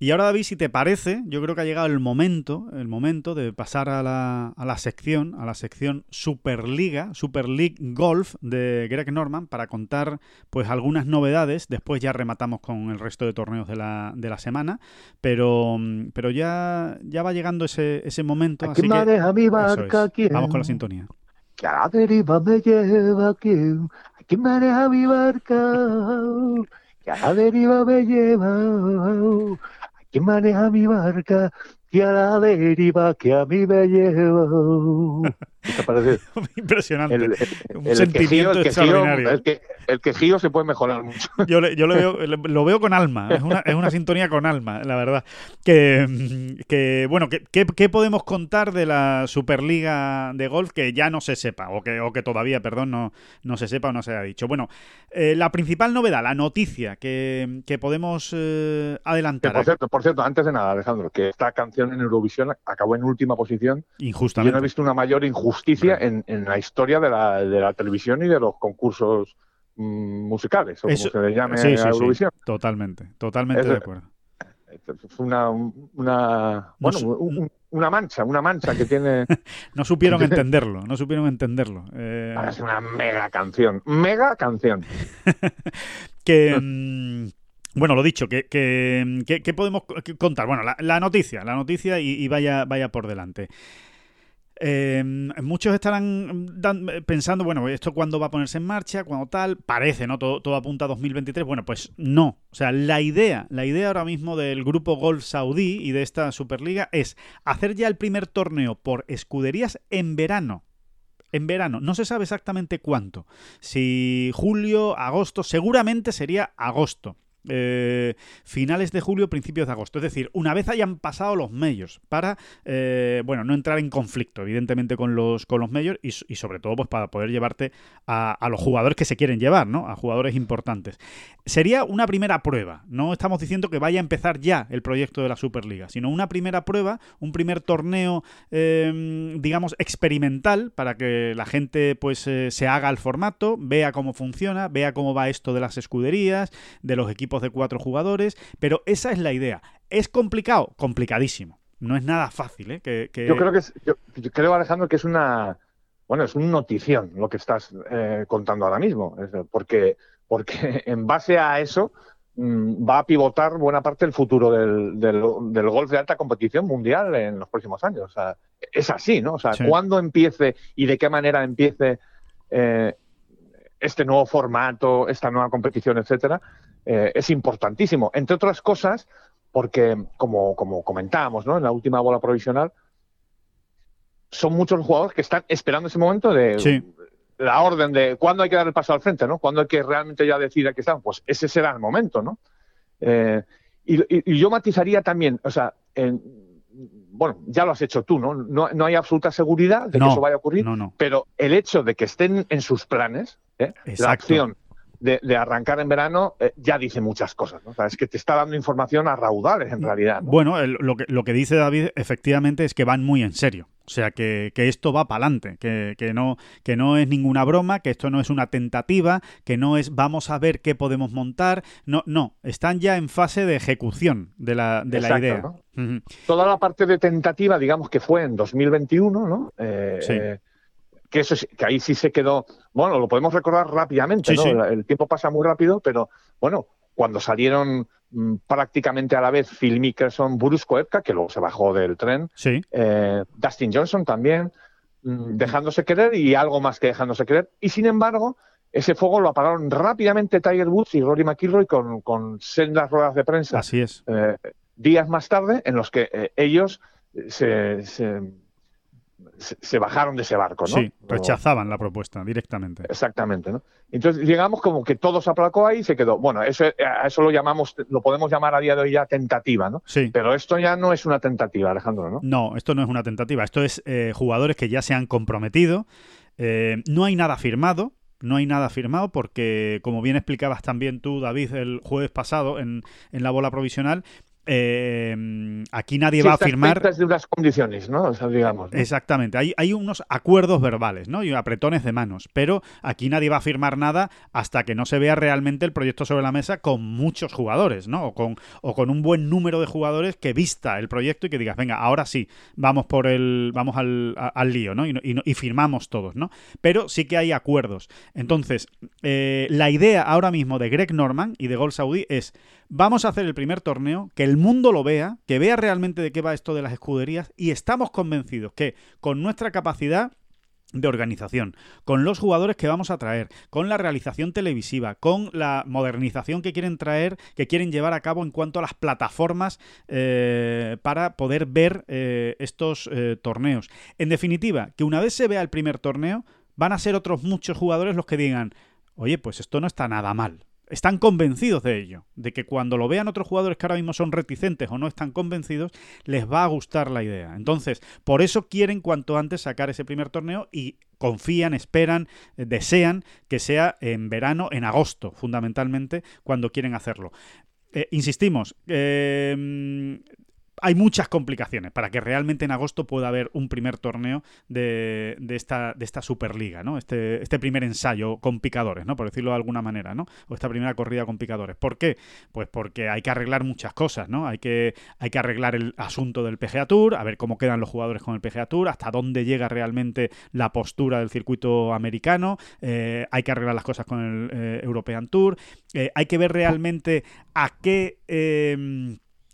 Y ahora, David, si te parece, yo creo que ha llegado el momento, el momento de pasar a la, a la sección, a la sección Superliga, Super League Golf de Greg Norman, para contar pues algunas novedades. Después ya rematamos con el resto de torneos de la, de la semana. Pero, pero ya, ya va llegando ese, ese momento. Así que, mi barca? Vamos con la sintonía. Que a la deriva me lleva quién. ¿Quién maneja mi barca? Que a la deriva me lleva. ¿Quién maneja mi barca? Que a la deriva que a mí me Impresionante. El, un sentimiento extraordinario. el, quejío se puede mejorar mucho. Yo, yo lo, veo, lo veo con alma. Es una, es una sintonía con alma, la verdad. Que, que bueno, ¿qué, qué, podemos contar de la Superliga de Golf que ya no se sepa? O que, o que todavía, perdón, no, no se sepa o no se haya dicho. Bueno, eh, la principal novedad, la noticia que, que podemos eh, adelantar. por, cierto, por cierto, antes de nada, Alejandro, que esta canción en Eurovisión acabó en última posición. Injustamente. Yo no he visto una mayor injusticia justicia en, la historia de la, de la televisión y de los concursos mm, musicales, o como se le llame a Eurovisión. totalmente, totalmente de acuerdo. Es una, una, bueno, una mancha, una mancha que tiene... no supieron entenderlo, no supieron entenderlo. Eh... Es una mega canción, mega canción. que... Mm, bueno, lo dicho, ¿qué que, podemos contar? Bueno, la, noticia, la noticia y, y, vaya, vaya por delante. Em, muchos estarán pensando, bueno, ¿esto cuándo va a ponerse en marcha? ¿Cuándo tal? Parece, ¿no? Todo, todo apunta a 2023. Bueno, pues no. O sea, la idea, la idea ahora mismo del grupo Golf Saudí y de esta Superliga es hacer ya el primer torneo por escuderías en verano en verano. No se sabe exactamente cuánto. Si julio, agosto, seguramente sería agosto. Eh, finales de julio, principios de agosto. Es decir, una vez hayan pasado los medios para, eh, bueno, no entrar en conflicto, evidentemente, con los, con los medios y, sobre todo, pues para poder llevarte a, los jugadores que se quieren llevar, ¿no? A jugadores importantes. Sería una primera prueba. No estamos diciendo que vaya a empezar ya el proyecto de la Superliga, sino una primera prueba, un primer torneo, eh, digamos, experimental para que la gente, pues, se haga el formato, vea cómo funciona, vea cómo va esto de las escuderías, de los equipos de cuatro jugadores, pero esa es la idea. ¿Es complicado? Complicadísimo. No es nada fácil, ¿eh? Que, Yo creo que es, yo, creo, Alejandro, que es una bueno, es una notición lo que estás eh, contando ahora mismo, porque, porque en base a eso mm, va a pivotar buena parte del futuro del, del, golf de alta competición mundial en los próximos años. O sea, es así, ¿no? O sea, cuándo empiece y de qué manera empiece eh, este nuevo formato, esta nueva competición, etcétera, eh, es importantísimo. Entre otras cosas, porque, como, como comentábamos ¿no? en la última bola provisional, son muchos los jugadores que están esperando ese momento de la orden de cuándo hay que dar el paso al frente, ¿no? Cuándo hay que realmente ya decir que están. Pues ese será el momento, ¿no? Eh, y, yo matizaría también, o sea, bueno, ya lo has hecho tú, ¿no? No, hay absoluta seguridad de que eso vaya a ocurrir, pero el hecho de que estén en sus planes, ¿eh? la acción de, arrancar en verano eh, ya dice muchas cosas. ¿no? es que te está dando información a raudales en realidad. Bueno, lo, que, lo que dice David efectivamente es que van muy en serio. O sea, que, esto va para adelante, que, no, que no es ninguna broma, que esto no es una tentativa, que no es vamos a ver qué podemos montar. No, no, están ya en fase de ejecución de la, de la idea. Toda la parte de tentativa, digamos que fue en 2021, ¿no? Eh, eh, que eso que ahí sí se quedó, bueno, lo podemos recordar rápidamente, ¿no? El tiempo pasa muy rápido, pero bueno, cuando salieron mm, prácticamente a la vez Phil Mickelson, Brusco Epka, que luego se bajó del tren, eh, Dustin Johnson también, mm, dejándose querer y algo más que dejándose querer, y sin embargo, ese fuego lo apagaron rápidamente Tiger Woods y Rory McIlroy con, con sendas ruedas de prensa. Así es. Eh, días más tarde, en los que eh, ellos se se, bajaron de ese barco, ¿no? Sí, rechazaban la propuesta directamente. Exactamente, ¿no? Entonces llegamos como que todo se aplacó ahí y se quedó. Bueno, eso, a eso lo llamamos, lo podemos llamar a día de hoy ya tentativa, ¿no? Sí. Pero esto ya no es una tentativa, Alejandro, ¿no? No, esto no es una tentativa. Esto es eh, jugadores que ya se han comprometido. Eh, no hay nada firmado, no hay nada firmado porque, como bien explicabas también tú, David, el jueves pasado en, en la bola provisional, eh, aquí nadie va a firmar. de unas condiciones, ¿no? digamos. Exactamente. Hay, hay, unos acuerdos verbales, ¿no? Y apretones de manos. Pero aquí nadie va a firmar nada hasta que no se vea realmente el proyecto sobre la mesa con muchos jugadores, ¿no? O con, o con un buen número de jugadores que vista el proyecto y que digas, venga, ahora sí, vamos por el. vamos al, al lío, ¿no? Y, y, firmamos todos, ¿no? Pero sí que hay acuerdos. Entonces, eh, la idea ahora mismo de Greg Norman y de Gol Saudi es Vamos a hacer el primer torneo, que el mundo lo vea, que vea realmente de qué va esto de las escuderías y estamos convencidos que con nuestra capacidad de organización, con los jugadores que vamos a traer, con la realización televisiva, con la modernización que quieren traer, que quieren llevar a cabo en cuanto a las plataformas eh, para poder ver eh, estos eh, torneos. En definitiva, que una vez se vea el primer torneo, van a ser otros muchos jugadores los que digan, oye, pues esto no está nada mal están convencidos de ello, de que cuando lo vean otros jugadores que ahora mismo son reticentes o no están convencidos, les va a gustar la idea. Entonces, por eso quieren cuanto antes sacar ese primer torneo y confían, esperan, eh, desean que sea en verano, en agosto, fundamentalmente, cuando quieren hacerlo. Eh, insistimos, eh, hay muchas complicaciones para que realmente en agosto pueda haber un primer torneo de, esta, Superliga, ¿no? Este, este primer ensayo con picadores, ¿no? Por decirlo de alguna manera, ¿no? O esta primera corrida con picadores. ¿Por qué? Pues porque hay que arreglar muchas cosas, ¿no? Hay que, hay que arreglar el asunto del PGA Tour, a ver cómo quedan los jugadores con el PGA Tour, hasta dónde llega realmente la postura del circuito americano, eh, hay que arreglar las cosas con el eh, European Tour, eh, hay que ver realmente a qué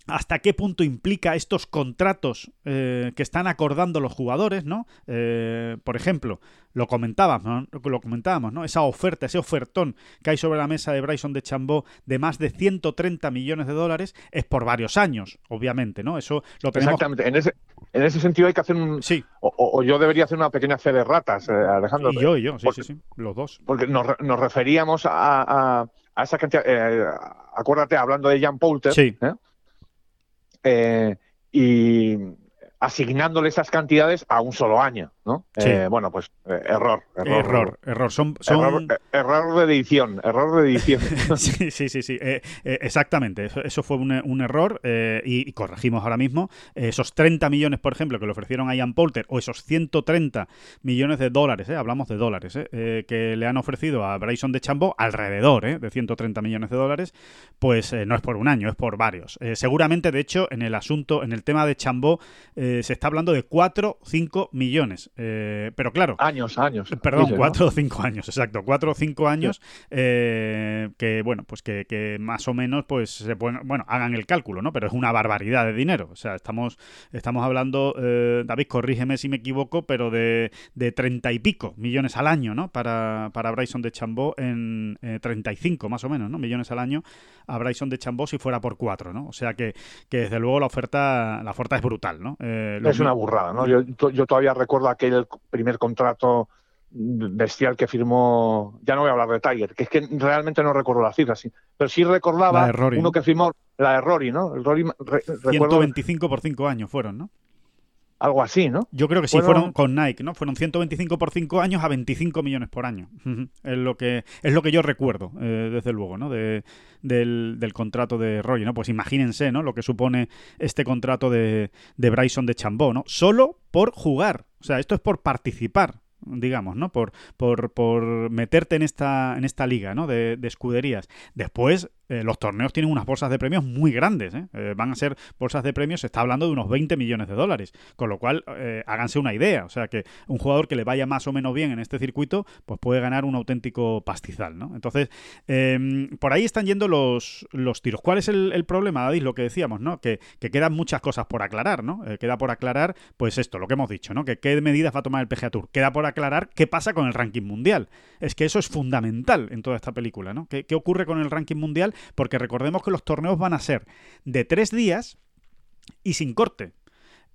hasta qué punto implica estos contratos eh, que están acordando los jugadores, ¿no? Eh, por ejemplo, lo comentábamos, ¿no? lo comentábamos, ¿no? Esa oferta, ese ofertón que hay sobre la mesa de Bryson de Chambó de más de 130 millones de dólares es por varios años, obviamente, ¿no? Eso lo tenemos. Exactamente. En ese, en ese sentido hay que hacer un. Sí. O, yo debería hacer una pequeña fe de ratas, eh, Alejandro. Y yo, y yo, sí, sí, sí, los dos. Porque nos, referíamos a, a esa cantidad, acuérdate, hablando de Jan Poulter, sí. Y asignándole esas cantidades a un solo año, ¿no? Eh, bueno, pues eh, error, error. Error, Son, eh, Error, de edición, error de edición. sí, sí, sí, sí. exactamente. Eso, fue un, error y, corregimos ahora mismo. esos 30 millones, por ejemplo, que le ofrecieron a Ian Poulter o esos 130 millones de dólares, hablamos de dólares, que le han ofrecido a Bryson de Chambo alrededor de 130 millones de dólares, pues no es por un año, es por varios. seguramente, de hecho, en el asunto, en el tema de Chambo, se está hablando de 4 o 5 millones. Eh, pero claro. Años, años. Perdón, 4 o 5 años, exacto. 4 o 5 años eh, que, bueno, pues que, más o menos, pues se pueden, bueno, hagan el cálculo, ¿no? Pero es una barbaridad de dinero. O sea, estamos, estamos hablando, eh, David, corrígeme si me equivoco, pero de, de 30 y pico millones al año, ¿no? Para, para Bryson de Chambó en 35 más o menos, ¿no? Millones al año a Bryson de Chambó si fuera por 4, ¿no? O sea que, que desde luego la oferta, la oferta es brutal, ¿no? es una burrada, ¿no? Yo, yo todavía recuerdo aquel primer contrato bestial que firmó, ya no voy a hablar de Tiger, que es que realmente no recuerdo las cifras, pero sí recordaba uno que firmó la de Rory, ¿no? El Rory, 125 por 5 años fueron, ¿no? Algo así, ¿no? Yo creo que sí, fueron, con Nike, ¿no? Fueron 125 por 5 años a 25 millones por año. es, lo que, es lo que yo recuerdo, eh, desde luego, ¿no? De, del, del, contrato de Roy, ¿no? Pues imagínense, ¿no? Lo que supone este contrato de, de Bryson de Chambó, ¿no? Solo por jugar. O sea, esto es por participar digamos, ¿no? Por, por, por meterte en esta, en esta liga, ¿no? De, de escuderías. Después, eh, los torneos tienen unas bolsas de premios muy grandes. ¿eh? Eh, van a ser bolsas de premios, se está hablando de unos 20 millones de dólares. Con lo cual, háganse una idea. O sea, que un jugador que le vaya más o menos bien en este circuito, pues puede ganar un auténtico pastizal. ¿no? Entonces, em, por ahí están yendo los, los tiros. ¿Cuál es el, problema, David? Lo que decíamos, ¿no? Que, quedan muchas cosas por aclarar, ¿no? queda por aclarar, pues esto, lo que hemos dicho, ¿no? Que qué medidas va a tomar el PGA Tour. Queda por aclarar qué pasa con el ranking mundial. Es que eso es fundamental en toda esta película, ¿no? ¿Qué, qué ocurre con el ranking mundial? Porque recordemos que los torneos van a ser de tres días y sin corte.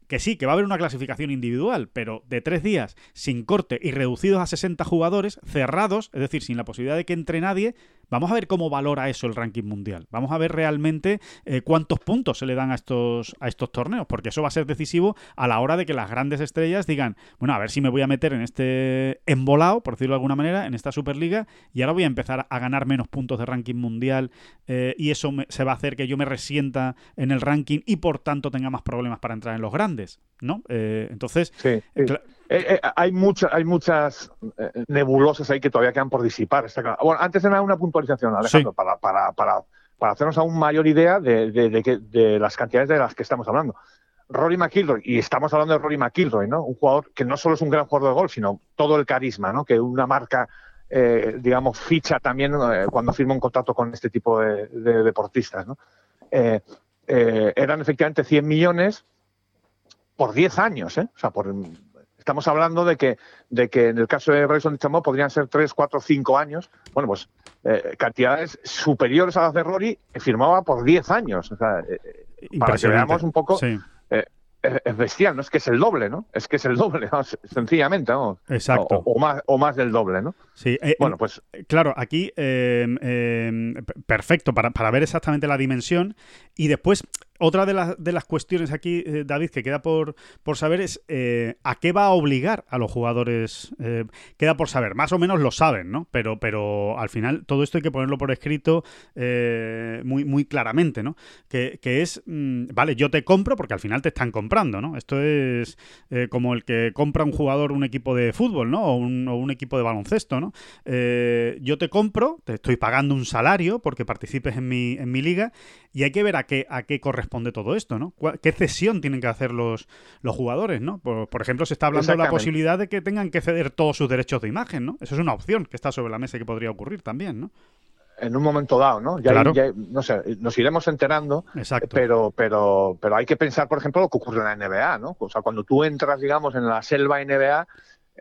Que sí, que va a haber una clasificación individual, pero de tres días, sin corte y reducidos a 60 jugadores, cerrados, es decir, sin la posibilidad de que entre nadie, Vamos a ver cómo valora eso el ranking mundial. Vamos a ver realmente eh, cuántos puntos se le dan a estos, a estos torneos, porque eso va a ser decisivo a la hora de que las grandes estrellas digan, bueno, a ver si me voy a meter en este embolado, por decirlo de alguna manera, en esta Superliga, y ahora voy a empezar a ganar menos puntos de ranking mundial, eh, y eso se va a hacer que yo me resienta en el ranking y por tanto tenga más problemas para entrar en los grandes, ¿no? Eh, entonces, eh, eh, hay, muchas hay muchas eh, nebulosas ahí que todavía quedan por disipar. Bueno, antes de nada, una puntualización, Alejandro, para, para, para, para, hacernos aún mayor idea de, de, de, las cantidades de las que estamos hablando. Rory McIlroy, y estamos hablando de Rory McIlroy, ¿no? Un jugador que no solo es un gran jugador de golf, sino todo el carisma, ¿no? Que una marca, digamos, ficha también cuando firma un contrato con este tipo de, deportistas, ¿no? eran efectivamente 100 millones por 10 años, ¿eh? O sea, por estamos hablando de que, de que en el caso de Bryson de Chambó podrían ser 3, 4, 5 años. Bueno, pues eh, cantidades superiores a las de Rory firmaba por 10 años. O sea, eh, eh, para que veamos un poco. es bestial, no es que es el doble, ¿no? Es que es el doble, sencillamente, ¿no? Exacto. O, más, o más del doble, ¿no? Sí, bueno, pues. Claro, aquí, perfecto, para, para ver exactamente la dimensión. Y después, otra de, las, de las cuestiones aquí, eh, David, que queda por, por saber es eh, a qué va a obligar a los jugadores. Eh, queda por saber, más o menos lo saben, ¿no? Pero, pero al final todo esto hay que ponerlo por escrito muy, muy claramente, ¿no? Que, es, mm, vale, yo te compro porque al final te están comprando, ¿no? Esto es como el que compra un jugador un equipo de fútbol, ¿no? O un, o un equipo de baloncesto, ¿no? yo te compro, te estoy pagando un salario porque participes en mi, en mi liga y hay que ver a qué, a qué corresponde responde todo esto, ¿no? ¿Qué cesión tienen que hacer los, los jugadores, ¿no? Por, ejemplo, se está hablando de la posibilidad de que tengan que ceder todos sus derechos de imagen, ¿no? Eso es una opción que está sobre la mesa y que podría ocurrir también, ¿no? en un momento dado, ¿no? Ya, no sé, nos iremos enterando, Exacto. pero pero pero hay que pensar, por ejemplo, lo que ocurre en la NBA, ¿no? O sea, cuando tú entras, digamos, en la selva NBA,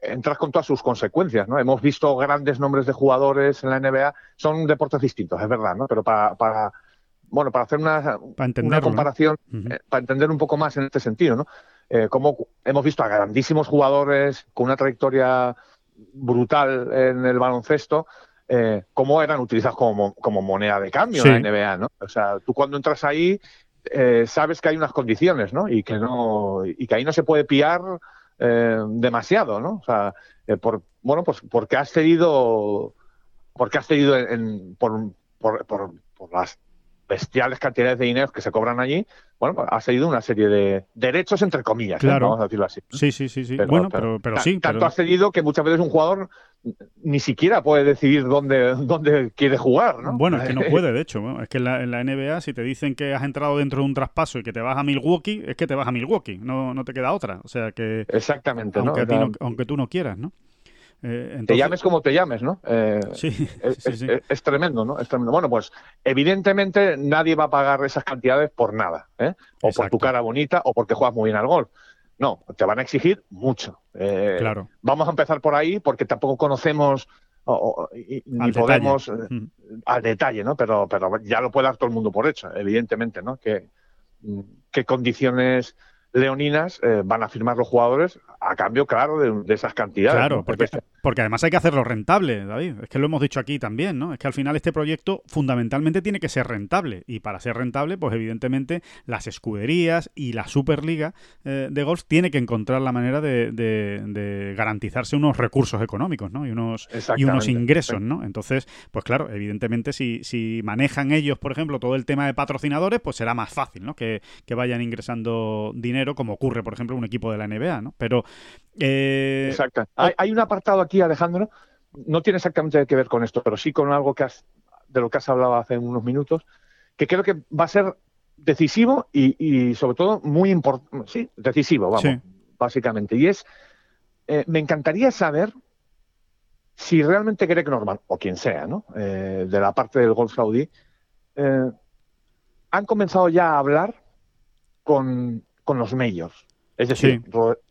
entras con todas sus consecuencias, ¿no? Hemos visto grandes nombres de jugadores en la NBA, son deportes distintos, es verdad, ¿no? Pero para, para bueno, para hacer una, una comparación, eh, para entender un poco más en este sentido, ¿no? Eh, como hemos visto a grandísimos jugadores con una trayectoria brutal en el baloncesto, eh, cómo eran utilizados como, como moneda de cambio en la NBA, ¿no? O sea, tú cuando entras ahí eh, sabes que hay unas condiciones, ¿no? Y que no y que ahí no se puede pillar eh, demasiado, ¿no? O sea, por bueno, pues porque has cedido porque has cedido en, por, por, por, por las bestiales cantidades de dinero que se cobran allí, bueno, pues ha seguido una serie de derechos entre comillas, ¿eh? vamos a decirlo así. Sí, sí, sí, sí. bueno, pero, pero, sí. Tanto ha cedido que muchas veces un jugador ni siquiera puede decidir dónde, dónde quiere jugar, ¿no? Bueno, es que no puede, de hecho. Es que en la, NBA, si te dicen que has entrado dentro de un traspaso y que te vas a Milwaukee, es que te vas a Milwaukee, no, no te queda otra. O sea que... Exactamente, aunque, aunque tú no quieras, ¿no? Eh, te llames como te llames, ¿no? Eh, sí, es, tremendo, ¿no? Es tremendo. Bueno, pues evidentemente nadie va a pagar esas cantidades por nada, ¿eh? O por tu cara bonita o porque juegas muy bien al golf. No, te van a exigir mucho. Eh, claro. Vamos a empezar por ahí porque tampoco conocemos ni podemos mm. al detalle, ¿no? Pero, pero ya lo puede dar todo el mundo por hecho, evidentemente, ¿no? Que, mm, qué condiciones leoninas eh, van a firmar los jugadores a cambio, claro, de, esas cantidades. Claro, porque, además hay que hacerlo rentable, David. Es que lo hemos dicho aquí también, ¿no? Es que al final este proyecto fundamentalmente tiene que ser rentable. Y para ser rentable, pues evidentemente las escuderías y la Superliga eh, de golf tiene que encontrar la manera de, garantizarse unos recursos económicos, ¿no? Y unos, y unos ingresos, ¿no? Entonces, pues claro, evidentemente si, si manejan ellos, por ejemplo, todo el tema de patrocinadores, pues será más fácil, ¿no? Que, que vayan ingresando dinero, como ocurre, por ejemplo, un equipo de la NBA, ¿no? Pero eh, Exacto. Hay, un apartado aquí, Alejandro, no tiene exactamente que ver con esto, pero sí con algo que has, de lo que has hablado hace unos minutos, que creo que va a ser decisivo y, sobre todo muy importante, sí, decisivo, vamos, básicamente. Y es, eh, me encantaría saber si realmente Greg Norman, o quien sea, ¿no? Eh, de la parte del Golf Saudí, han comenzado ya a hablar con, con los medios. Es decir,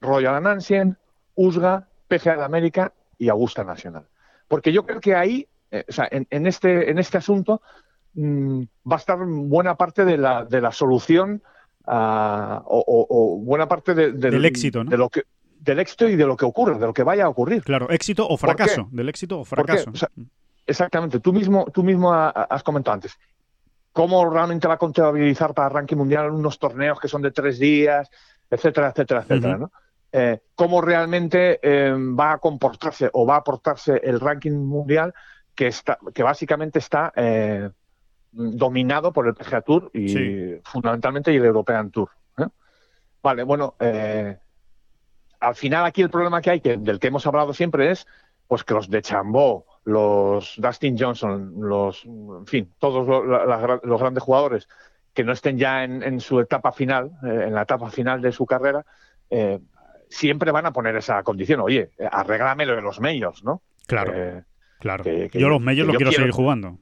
Royal Anansien, USGA, PGA de América y Augusta Nacional. Porque yo creo que ahí, eh, o sea, en, este, en este asunto, mm, va a estar buena parte de la, de la solución ah, o, buena parte del éxito, ¿no? De lo que, del éxito y de lo que ocurre, de lo que vaya a ocurrir. Claro, éxito o fracaso, del éxito o fracaso. exactamente, tú mismo, tú mismo has comentado antes, cómo realmente va a contabilizar para ranking mundial unos torneos que son de tres días, etcétera, etcétera, etcétera, ¿no? Eh, cómo realmente eh, va a comportarse o va a aportarse el ranking mundial que está que básicamente está eh, dominado por el PGA Tour y fundamentalmente el European Tour. Vale, bueno, al final aquí el problema que hay, que, del que hemos hablado siempre, es pues que los de Chambó, los Dustin Johnson, los, en fin, todos los grandes jugadores que no estén ya en, su etapa final, eh, en la etapa final de su carrera, eh, siempre van a poner esa condición. Oye, arréglamelo de los medios, ¿no? Claro, eh, claro. yo los medios lo quiero, seguir jugando.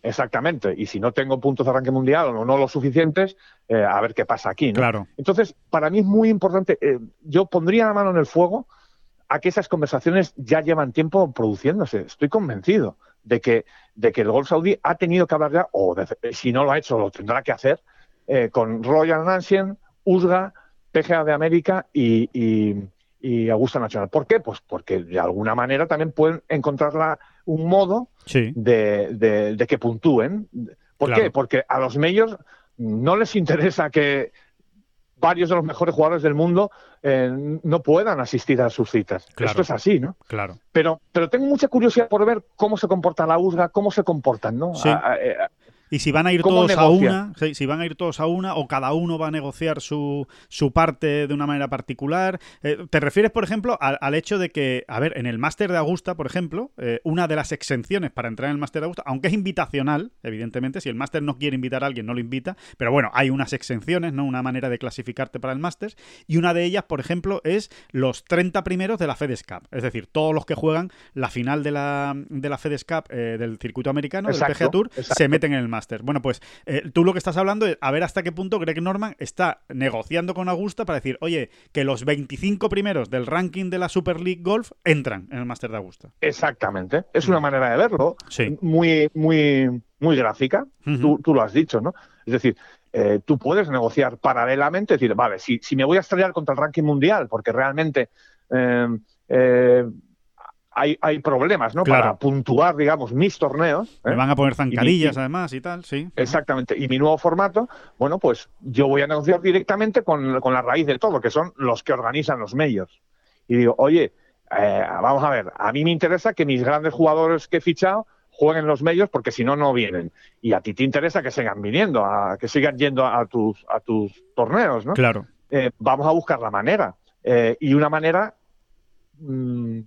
Exactamente. Y si no tengo puntos de arranque mundial o no, los suficientes, a ver qué pasa aquí. ¿no? Claro. Entonces, para mí es muy importante. yo pondría la mano en el fuego a que esas conversaciones ya llevan tiempo produciéndose. Estoy convencido de que, de que el Golf Saudí ha tenido que hablar ya, o si no lo ha hecho, lo tendrá que hacer, eh, con Royal Nansien, USGA, PGA de América y, y, Augusta Nacional. ¿Por qué? Pues porque de alguna manera también pueden encontrar un modo de, de, que puntúen. ¿Por qué? Porque a los medios no les interesa que varios de los mejores jugadores del mundo eh, no puedan asistir a sus citas. Esto es así, ¿no? Claro. Pero, pero tengo mucha curiosidad por ver cómo se comporta la USGA, cómo se comportan, ¿no? Eh, y si van a ir todos a una, si van a ir todos a una o cada uno va a negociar su, su parte de una manera particular. Eh, ¿Te refieres, por ejemplo, al, hecho de que, a ver, en el máster de Augusta, por ejemplo, eh, una de las exenciones para entrar en el máster de Augusta, aunque es invitacional, evidentemente, si el máster no quiere invitar a alguien, no lo invita, pero bueno, hay unas exenciones, ¿no? Una manera de clasificarte para el máster, y una de ellas, por ejemplo, es los 30 primeros de la FedEx Cup, es decir, todos los que juegan la final de la, de la FedEx Cup eh, del circuito americano, del PGA Tour, se meten en el bueno, pues eh, tú lo que estás hablando es a ver hasta qué punto Greg Norman está negociando con Augusta para decir, oye, que los 25 primeros del ranking de la Super League Golf entran en el Master de Augusta. Exactamente. Es una manera de verlo. Muy, muy, muy gráfica. tú, lo has dicho, ¿no? Es decir, eh, tú puedes negociar paralelamente, decir, vale, si, si me voy a estrellar contra el ranking mundial, porque realmente eh, hay, hay problemas, ¿no? Para puntuar, digamos, mis torneos. Me van a poner zancadillas, además, y tal, sí. Exactamente. Y mi nuevo formato, bueno, pues yo voy a negociar directamente con, con la raíz de todo, que son los que organizan los medios. Y digo, oye, eh, vamos a ver, a mí me interesa que mis grandes jugadores que he fichado jueguen los medios porque si no, no vienen. Y a ti te interesa que sigan viniendo, a, que sigan yendo a tus, a tus torneos, ¿no? Claro. Eh, vamos a buscar la manera. Eh, y una manera, mm,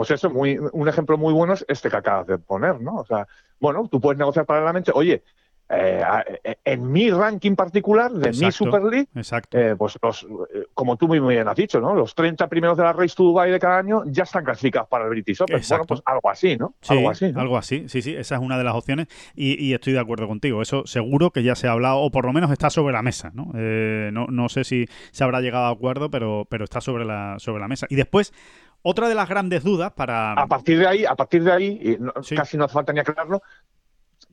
pues eso, muy, un ejemplo muy bueno es este que acabas de poner, ¿no? O sea, bueno, tú puedes negociar paralelamente, oye, eh, eh, en mi ranking particular de mi Super League, eh, pues los, como tú muy bien has dicho, ¿no? Los 30 primeros de la Race to Dubai de cada año ya están clasificados para el British Open. Bueno, pues algo así, ¿no? algo así. Algo así, sí, sí, esa es una de las opciones y, estoy de acuerdo contigo. Eso seguro que ya se ha hablado o por lo menos está sobre la mesa, ¿no? no, no sé si se habrá llegado a acuerdo, pero, pero está sobre la, sobre la mesa. Y después, otra de las grandes dudas para. A partir de ahí, a partir de ahí, casi no hace falta ni aclararlo,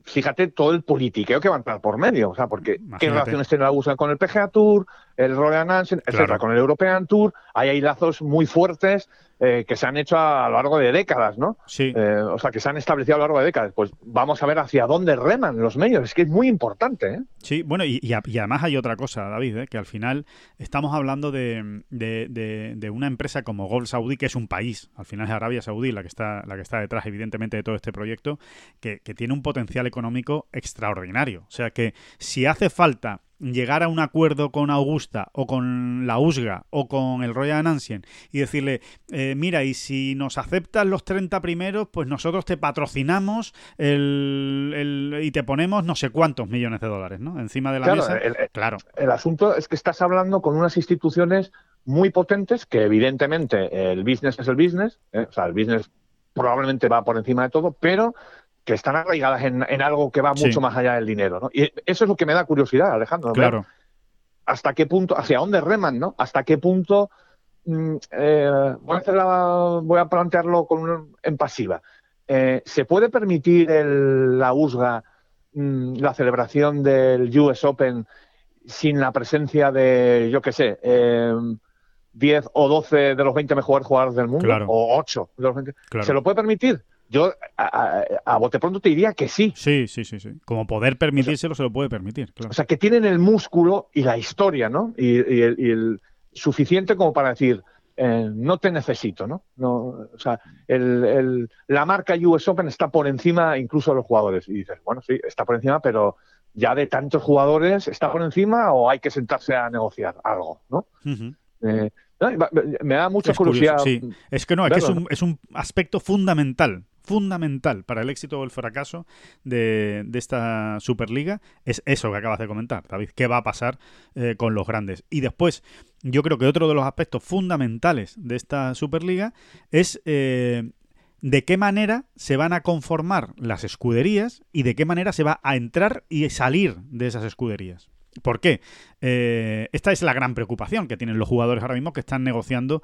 fíjate todo el politiqueo que va a entrar por medio, o sea, porque qué relaciones tiene la USA con el PGA Tour, el Royal Nansen, etcétera, con el European Tour, ahí hay lazos muy fuertes eh, que se han hecho a, lo largo de décadas, ¿no? Sí. Eh, o sea, que se han establecido a lo largo de décadas. Pues vamos a ver hacia dónde reman los medios, es que es muy importante, ¿eh? Sí, bueno, y, además hay otra cosa, David, ¿eh? que al final estamos hablando de, de, una empresa como Gold Saudi, que es un país, al final es Arabia Saudí la que está, la que está detrás, evidentemente, de todo este proyecto, que, que tiene un potencial económico extraordinario. O sea que si hace falta llegar a un acuerdo con Augusta o con la USGA o con el Royal Ancien y decirle, eh, mira, y si nos aceptan los 30 primeros, pues nosotros te patrocinamos el, y te ponemos no sé cuántos millones de dólares, ¿no? Encima de la mesa. claro. El asunto es que estás hablando con unas instituciones muy potentes que evidentemente el business es el business, ¿eh? o sea, el business probablemente va por encima de todo, pero que están arraigadas en, algo que va mucho más allá del dinero, ¿no? Y eso es lo que me da curiosidad, Alejandro. Claro. ¿Hasta qué punto, hacia dónde reman, no? ¿Hasta qué punto mm, eh, voy, a plantearlo con en pasiva. Eh, ¿Se puede permitir la USGA mm, la celebración del US Open sin la presencia de, yo qué sé, 10 eh, o 12 de los 20 mejores jugadores del mundo? O 8 de los 20. ¿Se lo puede permitir? Yo a, bote pronto te diría que sí. Sí, sí, sí, sí. Como poder permitírselo se lo puede permitir. O sea, que tienen el músculo y la historia, ¿no? Y, el, suficiente como para decir, eh, no te necesito, ¿no? no o sea, el, la marca US Open está por encima incluso de los jugadores. Y dices, bueno, sí, está por encima, pero ya de tantos jugadores, ¿está por encima o hay que sentarse a negociar algo, ¿no? Eh, me da mucha curiosidad. sí. Es que no, es que es un, es un aspecto fundamental fundamental para el éxito o el fracaso de, esta Superliga es eso que acabas de comentar, David. ¿Qué va a pasar eh, con los grandes? Y después, yo creo que otro de los aspectos fundamentales de esta Superliga es eh, de qué manera se van a conformar las escuderías y de qué manera se va a entrar y salir de esas escuderías. ¿Por qué? Eh, esta es la gran preocupación que tienen los jugadores ahora mismo que están negociando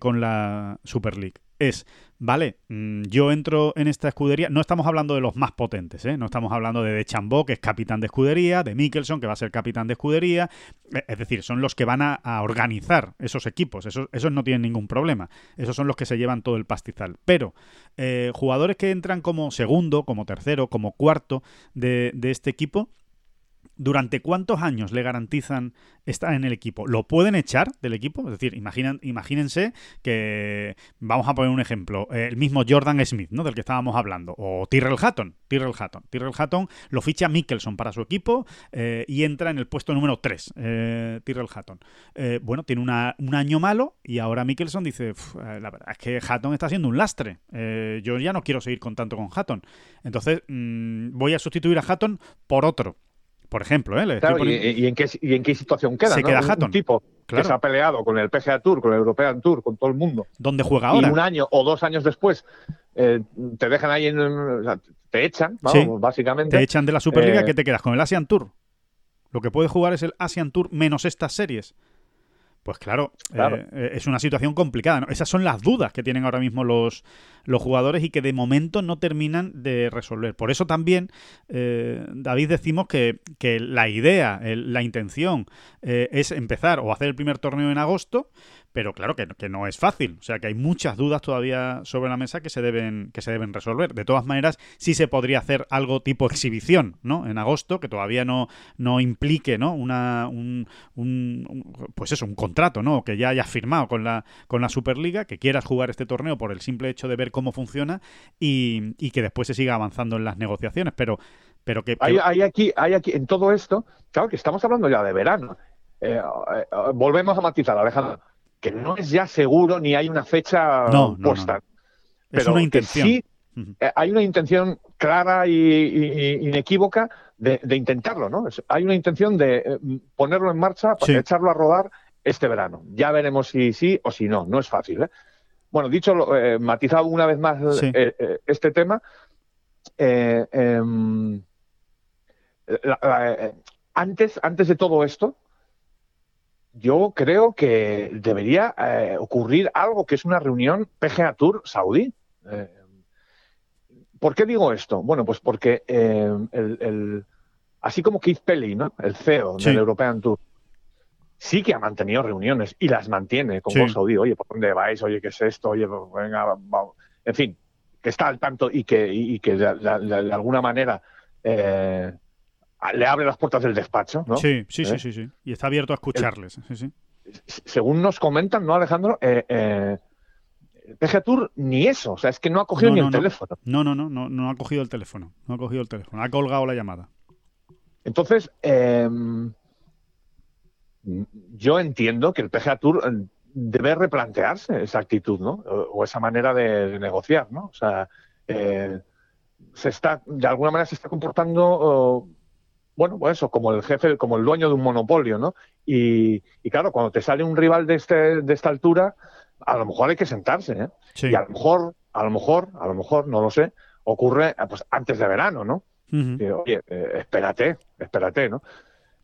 con la Super League es, vale, mm, yo entro en esta escudería, no estamos hablando de los más potentes, ¿eh? no estamos hablando de De Chambó, que es capitán de escudería, de Mikkelson, que va a ser capitán de escudería, e, es decir, son los que van a, organizar esos equipos, esos, no tienen ningún problema, esos son los que se llevan todo el pastizal, pero eh, jugadores que entran como segundo, como tercero, como cuarto de, de este equipo, ¿Durante cuántos años le garantizan estar en el equipo? ¿Lo pueden echar del equipo? Es decir, imagínense que, vamos a poner un ejemplo, el mismo Jordan Smith, ¿no? Del que estábamos hablando, o Tyrrell Hatton. Tyrrell Hatton. Tyrrell Hatton lo ficha Mickelson para su equipo eh, y entra en el puesto número 3, eh, Tyrrell Hatton. Eh, bueno, tiene un año malo y ahora Mickelson dice, eh, la verdad es que Hatton está siendo un lastre. yo ya no quiero seguir con tanto con Hatton. Entonces, mm, voy a sustituir a Hatton por otro por ejemplo. ¿eh? y, en qué, ¿Y en qué situación queda? Se queda Hatton. Un tipo que se ha peleado con el PGA Tour, con el European Tour, con todo el mundo. ¿Dónde juega ahora? Y un año o dos años después eh, te dejan ahí en. te echan, vamos, básicamente. Te echan de la Superliga, eh, ¿qué te quedas? Con el Asian Tour. Lo que puede jugar es el Asian Tour menos estas series. Pues claro, eh, eh, es una situación complicada. Esas son las dudas que tienen ahora mismo los, los jugadores y que de momento no terminan de resolver. Por eso también, eh, David, decimos que, la idea, la intención es empezar o hacer el primer torneo en agosto, pero claro que, que, no es fácil. O sea que hay muchas dudas todavía sobre la mesa que se deben, que se deben resolver. De todas maneras, sí se podría hacer algo tipo exhibición, ¿no? En agosto, que todavía no, no implique, ¿no? Una, un, pues eso, un contrato, ¿no? Que ya hayas firmado con la, con la Superliga, que quieras jugar este torneo por el simple hecho de ver cómo funciona y, y que después se siga avanzando en las negociaciones. Pero pero que, Hay, aquí, hay aquí, en todo esto, claro que estamos hablando ya de verano. Eh, eh, volvemos a matizar, Alejandro, que no es ya seguro ni hay una fecha puesta. es una intención. Sí, eh, hay una intención clara y, inequívoca de, intentarlo, ¿no? hay una intención de ponerlo en marcha, echarlo a rodar este verano. Ya veremos si sí o si no. No es fácil. Bueno, dicho, matizado una vez más este tema. Em, eh, antes, antes de todo esto, yo creo que debería eh, ocurrir algo que es una reunión PGA Tour saudí. Eh, ¿Por qué digo esto? Bueno, pues porque el, así como Keith Pelly, ¿no? el CEO del European Tour, sí que ha mantenido reuniones y las mantiene con sí. Saudí. Oye, ¿por dónde vais? Oye, ¿qué es esto? Oye, pues, venga, vamos. En fin, que está al tanto y que, que de, alguna manera le abre las puertas del despacho, ¿no? Sí, sí, sí, ¿Eh? sí, sí. Y está abierto a escucharles. Sí, sí. Según nos comentan, ¿no, Alejandro? Eh, eh, PGA Tour ni eso, o sea, es que no ha cogido ni el teléfono. No, no, no, no, no ha cogido el teléfono, no ha cogido el teléfono, ha colgado la llamada. Entonces, em, yo entiendo que el PGA Tour debe replantearse esa actitud, ¿no? O, esa manera de, negociar, ¿no? O sea, se está, de alguna manera se está comportando bueno, pues eso, como el jefe, como el dueño de un monopolio, ¿no? Y, claro, cuando te sale un rival de, este, de esta altura, a lo mejor hay que sentarse, ¿eh? Y a lo mejor, a lo mejor, a lo mejor, no lo sé, ocurre pues antes de verano, ¿no? oye, eh, espérate, espérate, ¿no?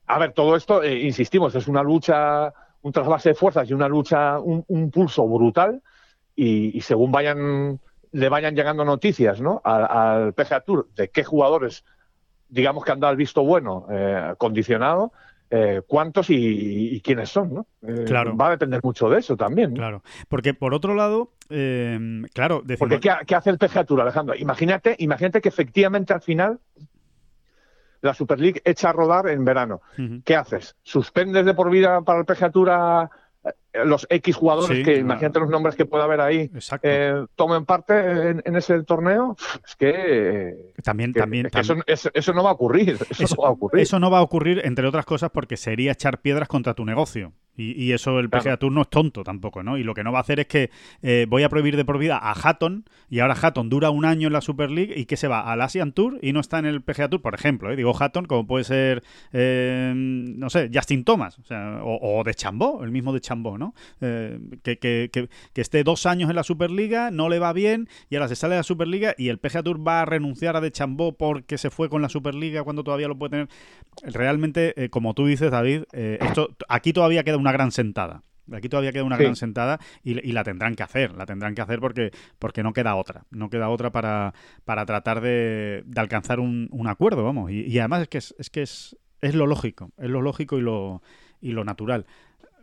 A ver, todo esto, eh, insistimos, es una lucha, un trasvase de fuerzas y una lucha, un, pulso brutal, y, según vayan, le vayan llegando noticias, ¿no? Al, al PGA Tour de qué jugadores digamos que han dado el visto bueno eh, condicionado, eh, cuántos y, quiénes son, ¿no? Eh, claro. Va a depender mucho de eso también. Claro, porque por otro lado, claro, porque ¿qué, hace el PGA Alejandro? Imagínate, imagínate que efectivamente al final la Super League echa a rodar en verano. ¿Qué haces? ¿Suspendes de por vida para el PGA los X jugadores, que imagínate los nombres que pueda haber ahí, eh, tomen parte en, ese torneo, es que, también, también, eso, no va a ocurrir. Eso, no va a ocurrir. Eso no va a ocurrir, entre otras cosas, porque sería echar piedras contra tu negocio. Y, eso el PGA Tour no es tonto tampoco, ¿no? Y lo que no va a hacer es que eh, voy a prohibir de por vida a Hatton, y ahora Hatton dura un año en la Super League y que se va al Asian Tour y no está en el PGA Tour, por ejemplo. ¿eh? Digo Hatton, como puede ser, eh, no sé, Justin Thomas, o, sea, o, de Chambó, el mismo de Chambó, ¿no? Eh, que, que, que, que, esté dos años en la Superliga, no le va bien, y ahora se sale de la Superliga y el PGA Tour va a renunciar a de Chambó porque se fue con la Superliga cuando todavía lo puede tener. Realmente, como tú dices, David, esto aquí todavía queda una una gran sentada. Aquí todavía queda una gran sentada y, la tendrán que hacer, la tendrán que hacer porque, porque no queda otra, no queda otra para, para tratar de, alcanzar un, acuerdo, vamos. Y, además es que, es, es, que es, es lo lógico, es lo lógico y lo, y lo natural.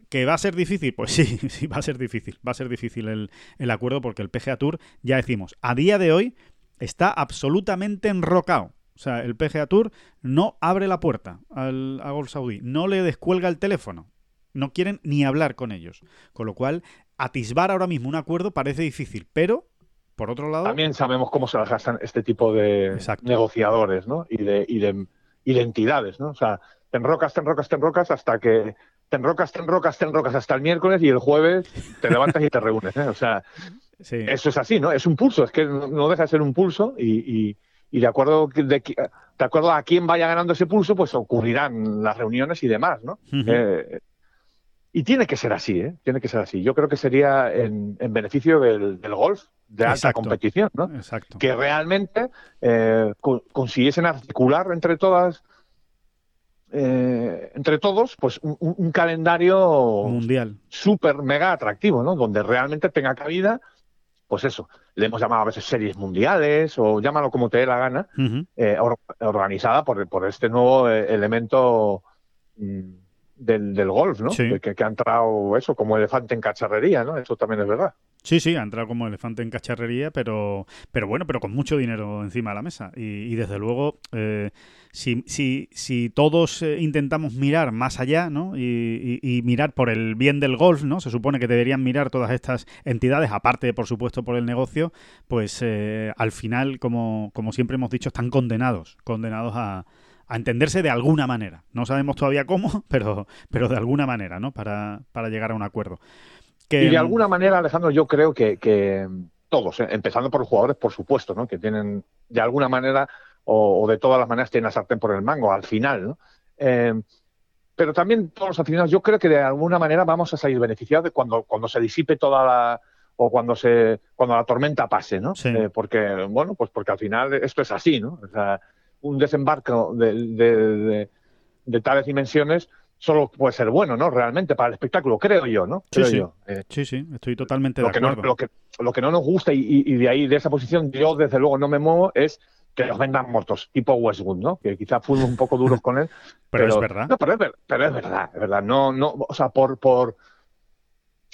¿Que va a ser difícil? Pues sí, sí, va a ser difícil. Va a ser difícil el, el acuerdo porque el PGA Tour, ya decimos, a día de hoy está absolutamente enrocado. O sea, el PGA Tour no abre la puerta al, a Gol Saudí, no le descuelga el teléfono no quieren ni hablar con ellos. Con lo cual, atisbar ahora mismo un acuerdo parece difícil, pero por otro lado. También sabemos cómo se las gastan este tipo de negociadores, ¿no? Y de, y de identidades, ¿no? O sea, te enrocas, te enrocas, te enrocas hasta que te enrocas, te enrocas, te enrocas hasta el miércoles y el jueves te levantas y te reúnes, ¿eh? O sea, eso es así, ¿no? Es un pulso, es que no deja de ser un pulso y, de acuerdo de, de, acuerdo a quién vaya ganando ese pulso, pues ocurrirán las reuniones y demás, ¿no? Y tiene que ser así, ¿eh? Tiene que ser así. Yo creo que sería en, beneficio del, golf de alta competición, ¿no? Exacto. Que realmente eh, consiguiesen articular entre todas, eh, entre todos, pues un, calendario mundial súper mega atractivo, ¿no? Donde realmente tenga cabida, pues eso, le hemos llamado a veces series mundiales o llámalo como te dé la gana, eh, organizada por, por, este nuevo elemento. Mm, del, golf, ¿no? Que, que, ha entrado eso como elefante en cacharrería, ¿no? Eso también es verdad. Sí, sí, ha entrado como elefante en cacharrería, pero, pero bueno, pero con mucho dinero encima de la mesa. Y, desde luego, eh, si, si, si, todos eh, intentamos mirar más allá, ¿no? Y, mirar por el bien del golf, ¿no? Se supone que deberían mirar todas estas entidades, aparte, por supuesto, por el negocio, pues eh, al final, como, como siempre hemos dicho, están condenados, condenados a, a entenderse de alguna manera. No sabemos todavía cómo, pero, pero de alguna manera, ¿no? Para, para llegar a un acuerdo. Y de alguna manera, Alejandro, yo creo que, todos, ¿eh? empezando por los jugadores, por supuesto, ¿no? Que tienen, de alguna manera, o, de todas las maneras, tienen la sartén por el mango, al final, ¿no? Eh, pero también todos los aficionados, yo creo que de alguna manera vamos a salir beneficiados de cuando, cuando se disipe toda la o cuando se cuando la tormenta pase, ¿no? Eh, porque bueno, pues porque al final esto es así, ¿no? O sea, un desembarco de, tales dimensiones solo puede ser bueno, ¿no? Realmente para el espectáculo, creo yo, ¿no? sí, sí. Eh, sí, sí, estoy totalmente de acuerdo. lo, que, lo que no nos gusta y, de ahí, de esa posición, yo desde luego no me muevo, es que los vendan muertos, tipo Westwood, ¿no? Que quizás fuimos un poco duros con él. pero, es verdad. No, pero es, pero es verdad, es verdad. No, no, o sea, por, por,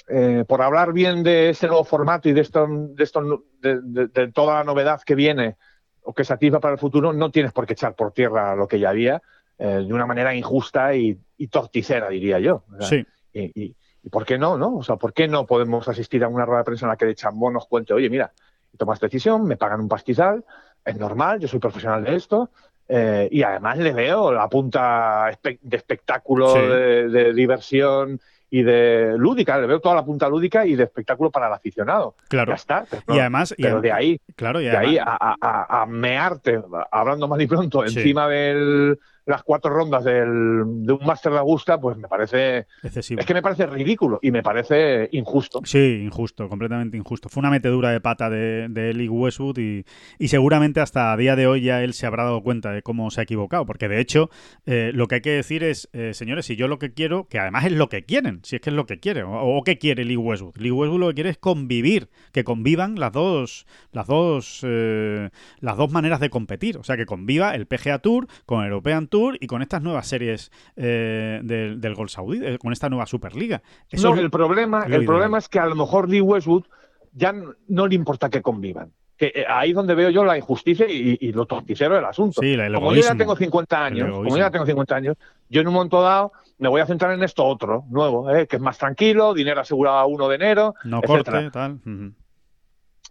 eh, por hablar bien de ese nuevo formato y de esto, de, esto de toda la novedad que viene o que se activa para el futuro, no tienes por qué echar por tierra lo que ya había eh, de una manera injusta y, torticera, diría yo. sí. Y, por qué no, no? O sea, ¿por qué no podemos asistir a una rueda de prensa en la que de Chambó nos cuente, oye, mira, tomas decisión, me pagan un pastizal, es normal, yo soy profesional de esto, eh, y además le veo la punta de espectáculo, de, diversión y de lúdica, le veo toda la punta lúdica y de espectáculo para el aficionado. Claro. Ya está. y además, pero de ahí, claro, de ahí a, mearte, hablando más y pronto, encima del las cuatro rondas del, de un Master de Augusta, pues me parece excesivo. Es que me parece ridículo y me parece injusto. Sí, injusto, completamente injusto. Fue una metedura de pata de, de Westwood y, y, seguramente hasta a día de hoy ya él se habrá dado cuenta de cómo se ha equivocado. Porque de hecho, eh, lo que hay que decir es, eh, señores, si yo lo que quiero, que además es lo que quieren, si es que es lo que quiere, o, qué quiere Lee Westwood. Lee Westwood lo que quiere es convivir, que convivan las dos, las dos, eh, las dos maneras de competir. O sea, que conviva el PGA Tour con el European Tour y con estas nuevas series eh, del, del Gol Saudí, eh, con esta nueva Superliga. no, el problema, el problema es que a lo mejor Lee Westwood ya no, le importa que convivan. Que eh, ahí es donde veo yo la injusticia y, lo torticero del asunto. como yo ya tengo 50 años, como yo ya tengo 50 años, yo en un momento dado me voy a centrar en esto otro, nuevo, que es más tranquilo, dinero asegurado a 1 de enero, no corte, tal.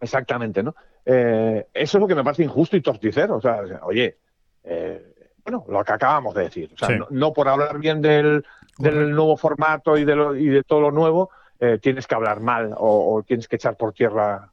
Exactamente, ¿no? eso es lo que me parece injusto y torticero. O sea, oye, bueno, lo que acabamos de decir. O sea, no, por hablar bien del, del nuevo formato y de, lo, y de todo lo nuevo, eh, tienes que hablar mal o, tienes que echar por tierra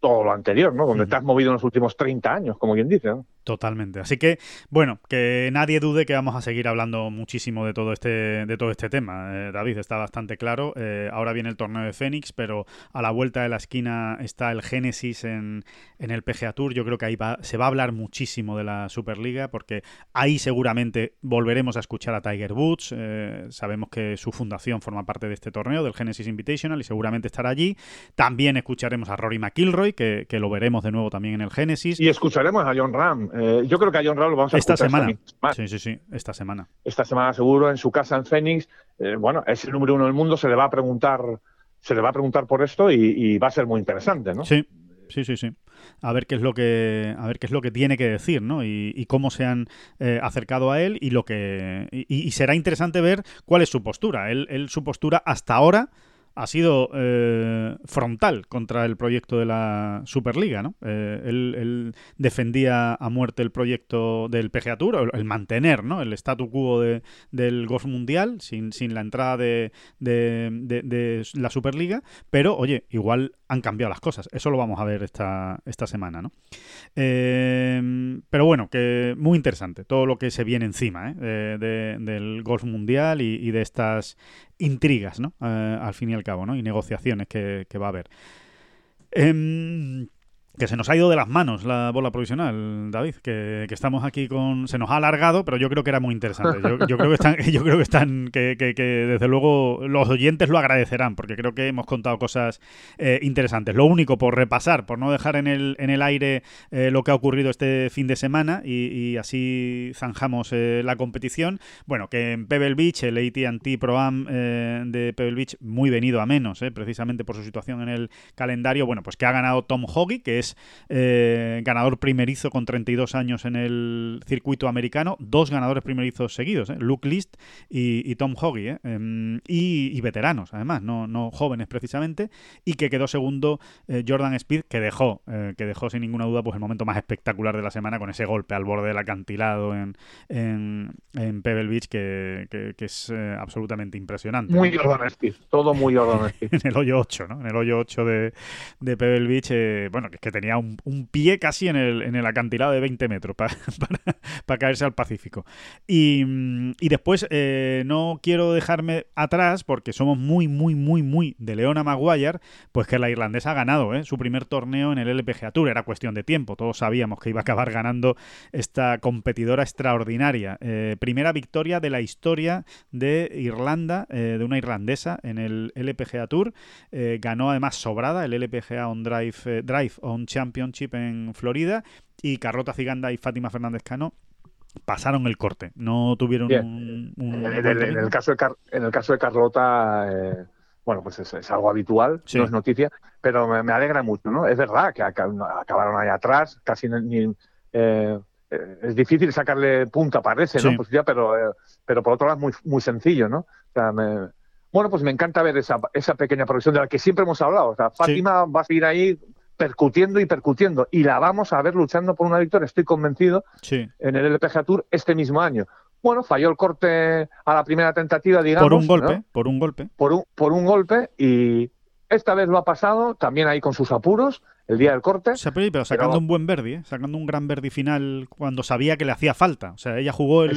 todo lo anterior, ¿no? Donde te has movido en los últimos 30 años, como quien dice, ¿no? Totalmente. Así que, bueno, que nadie dude que vamos a seguir hablando muchísimo de todo este, de todo este tema. Eh, David, está bastante claro. Eh, ahora viene el torneo de Fénix, pero a la vuelta de la esquina está el Génesis en, en, el PGA Tour. Yo creo que ahí va, se va a hablar muchísimo de la Superliga, porque ahí seguramente volveremos a escuchar a Tiger Woods. Eh, sabemos que su fundación forma parte de este torneo, del Genesis Invitational, y seguramente estará allí. También escucharemos a Rory McIlroy, que, que lo veremos de nuevo también en el Génesis. Y escucharemos a John Ram eh, yo creo que a John Ram lo vamos a esta semana. sí, sí, sí, esta semana. Esta semana seguro en su casa en Phoenix. Eh, bueno, es el número uno del mundo, se le va a preguntar, se le va a preguntar por esto y, va a ser muy interesante, ¿no? Sí. Sí, sí, sí. A ver qué es lo que, a ver qué es lo que tiene que decir, ¿no? Y, cómo se han eh, acercado a él y lo que y, será interesante ver cuál es su postura. él su postura hasta ahora ha sido eh, frontal contra el proyecto de la Superliga, ¿no? Eh, él, defendía a muerte el proyecto del PGA Tour, el, mantener, ¿no? El statu quo del golf mundial sin, sin la entrada de, de, la Superliga, pero oye, igual han cambiado las cosas. Eso lo vamos a ver esta, esta semana, ¿no? Eh, pero bueno, que muy interesante todo lo que se viene encima del golf mundial y, de estas intrigas, ¿no? al fin y al cabo, ¿no? Y negociaciones que, va a haber. Que se nos ha ido de las manos la bola provisional, David, que, estamos aquí con... Se nos ha alargado, pero yo creo que era muy interesante. Yo, creo que están, yo creo que están, que, desde luego los oyentes lo agradecerán, porque creo que hemos contado cosas eh, interesantes. Lo único, por repasar, por no dejar en el, en el aire eh, lo que ha ocurrido este fin de semana y, así zanjamos eh, la competición. Bueno, que en Pebble Beach, el AT&T Pro Am de Pebble Beach, muy venido a menos, precisamente por su situación en el calendario, bueno, pues que ha ganado Tom Hoggy, que es eh, ganador primerizo con 32 años en el circuito americano, dos ganadores primerizos seguidos, ¿eh? Luke List y, Tom Hoggy, ¿eh? em, y, veteranos además, no, no, jóvenes precisamente, y que quedó segundo Jordan Speed, que dejó, que dejó sin ninguna duda pues el momento más espectacular de la semana con ese golpe al borde del acantilado en, en, Pebble Beach que, es absolutamente impresionante. Muy Jordan Speed, todo muy Jordan Speed. en el hoyo 8, ¿no? En el hoyo 8 de, de Pebble Beach, bueno, que es tenía un, pie casi en el, en el, acantilado de 20 metros para, caerse al Pacífico. Y, después eh, no quiero dejarme atrás, porque somos muy, muy, muy, muy de Leona Maguire, pues que la irlandesa ha ganado ¿eh? su primer torneo en el LPGA Tour. Era cuestión de tiempo, todos sabíamos que iba a acabar ganando esta competidora extraordinaria. Eh, primera victoria de la historia de Irlanda, de una irlandesa en el LPGA Tour. ganó además sobrada el LPGA On Drive, Drive On Championship en Florida y Carlota Ciganda y Fátima Fernández Cano pasaron el corte, no tuvieron un, en, el, caso de en el caso de Carlota, eh, bueno, pues es, algo habitual, no es noticia, pero me, alegra mucho, ¿no? Es verdad que acabaron ahí atrás, casi ni, eh, es difícil sacarle punta, parece, ¿no? Pues ya, pero, eh, pero por otro lado es muy, muy sencillo, ¿no? bueno, pues me encanta ver esa, esa pequeña progresión de la que siempre hemos hablado. O sea, Fátima va a seguir ahí percutiendo y percutiendo. Y la vamos a ver luchando por una victoria, estoy convencido, en el LPGA Tour este mismo año. Bueno, falló el corte a la primera tentativa, digamos. Por un golpe, por un golpe. Por un, por un golpe y esta vez lo ha pasado, también ahí con sus apuros, el día del corte. pero sacando un buen verdi, ¿eh? sacando un gran verdi final cuando sabía que le hacía falta. O sea, ella jugó el,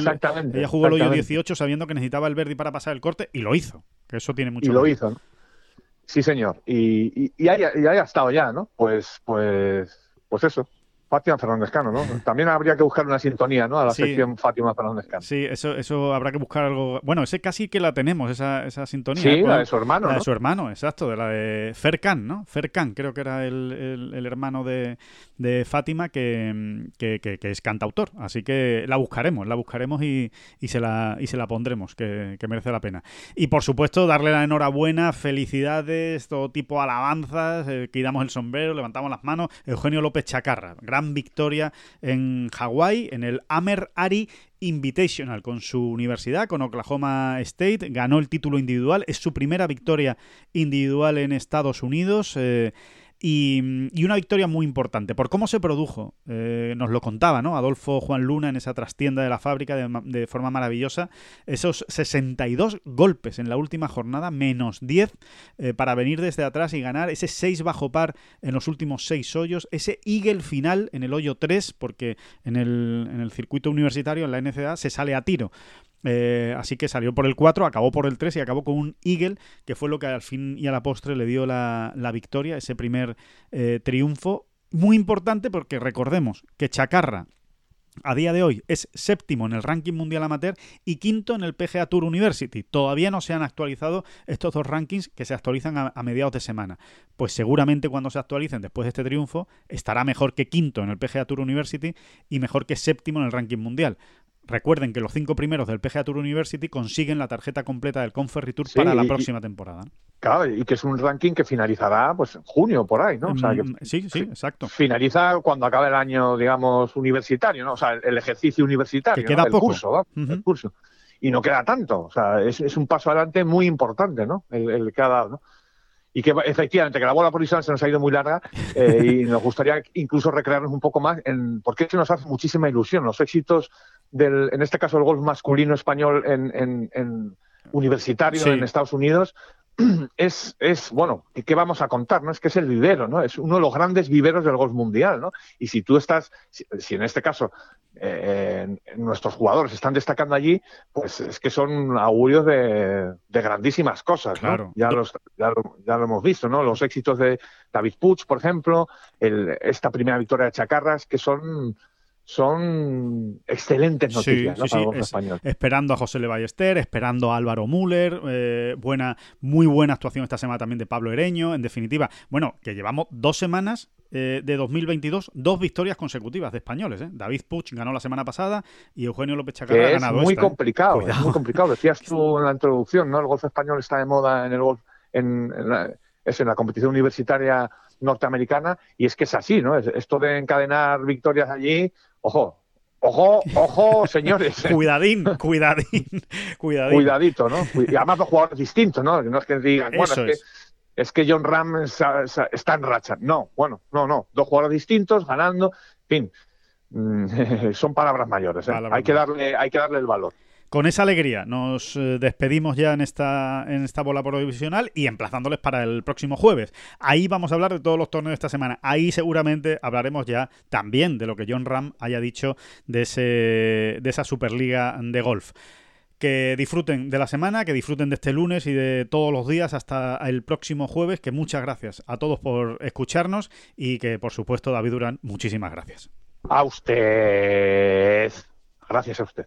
ella jugó el hoyo 18 sabiendo que necesitaba el verdi para pasar el corte y lo hizo. Que eso tiene mucho Y lo hizo, ¿no? Sí, señor. Y, y, y, haya, y, haya, estado ya, ¿no? Pues, pues, pues eso. Fátima Fernández Cano, ¿no? También habría que buscar una sintonía, ¿no? A la sección Fátima Fernández Cano. Sí, eso, eso habrá que buscar algo. Bueno, ese casi que la tenemos, esa, esa sintonía. Sí, la de su hermano. La de su hermano, exacto, de la de Fercan, ¿no? Fercan, creo que era el, el, hermano de, de Fátima que, que, que, es cantautor. Así que la buscaremos, la buscaremos y, y, se, la, y se la pondremos, que, merece la pena. Y por supuesto, darle la enhorabuena, felicidades, todo tipo de alabanzas, eh, el sombrero, levantamos las manos. Eugenio López Chacarra, gran victoria en Hawái, en el Amer Ari Invitational con su universidad, con Oklahoma State. Ganó el título individual, es su primera victoria individual en Estados Unidos. Eh, y, una victoria muy importante. Por cómo se produjo, eh, nos lo contaba, ¿no? Adolfo Juan Luna en esa trastienda de la fábrica de, forma maravillosa. Esos 62 golpes en la última jornada, menos 10 eh, para venir desde atrás y ganar. Ese 6 bajo par en los últimos 6 hoyos. Ese eagle final en el hoyo 3, porque en el, en el circuito universitario, en la NCA, se sale a tiro. Eh, así que salió por el 4, acabó por el 3 y acabó con un Eagle, que fue lo que al fin y a la postre le dio la, victoria, ese primer eh, triunfo. Muy importante porque recordemos que Chacarra a día de hoy es séptimo en el ranking mundial amateur y quinto en el PGA Tour University. Todavía no se han actualizado estos dos rankings que se actualizan a, a, mediados de semana. Pues seguramente cuando se actualicen después de este triunfo estará mejor que quinto en el PGA Tour University y mejor que séptimo en el ranking mundial. Recuerden que los cinco primeros del PGA Tour University consiguen la tarjeta completa del Conferry Tour para la próxima temporada. Claro, y que es un ranking que finalizará pues en junio por ahí, ¿no? Mm, sí, sí, exacto. Finaliza cuando acabe el año, digamos, universitario, ¿no? O sea, el ejercicio universitario, que queda el curso, el curso. Y no queda tanto, o sea, es, un paso adelante muy importante, ¿no? El, el que ha dado, ¿no? Y que efectivamente que la bola provisional se nos ha ido muy larga eh, y nos gustaría incluso recrearnos un poco más en porque es nos hace muchísima ilusión los éxitos del en este caso el golf masculino español en, en, universitario en Estados Unidos es, es, bueno, ¿qué vamos a contar? ¿no? Es que es el vivero, ¿no? Es uno de los grandes viveros del golf mundial, ¿no? Y si tú estás, si, en este caso eh, nuestros jugadores están destacando allí, pues es que son augurios de, grandísimas cosas, ¿no? Ya, los, ya, lo, hemos visto, ¿no? Los éxitos de David Puig, por ejemplo, el, esta primera victoria de Chacarras, que son son excelentes noticias para los españoles. Esperando a José Le Ballester, esperando a Álvaro Müller, eh, buena, muy buena actuación esta semana también de Pablo Ereño. En definitiva, bueno, que llevamos dos semanas eh, de 2022, dos victorias consecutivas de españoles. ¿eh? David Puch ganó la semana pasada y Eugenio López Chacarra ha ganado. Es muy complicado, es muy complicado. Decías tú en la introducción, ¿no? El golf español está de moda en el golf, en, es en la competición universitaria norteamericana y es que es así, ¿no? Esto de encadenar victorias allí, ojo, ojo, ojo, señores. cuidadín, cuidadín, cuidadín. Cuidadito, ¿no? Y además dos jugadores distintos, ¿no? No es que digan, bueno, es, que es que John Ram está en racha. No, bueno, no, no. Dos jugadores distintos, ganando, en fin. Mm, son palabras mayores. ¿eh? hay, que darle, hay que darle el valor. Con esa alegría nos eh, despedimos ya en esta, en esta bola provisional y emplazándoles para el próximo jueves. Ahí vamos a hablar de todos los torneos de esta semana. Ahí seguramente hablaremos ya también de lo que John Ram haya dicho de, ese, de esa Superliga de golf que disfruten de la semana, que disfruten de este lunes y de todos los días hasta el próximo jueves, que muchas gracias a todos por escucharnos y que por supuesto David Durán, muchísimas gracias. A usted. Gracias a usted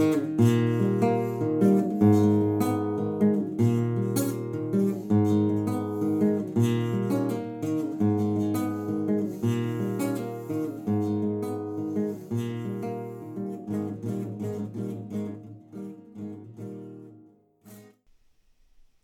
Música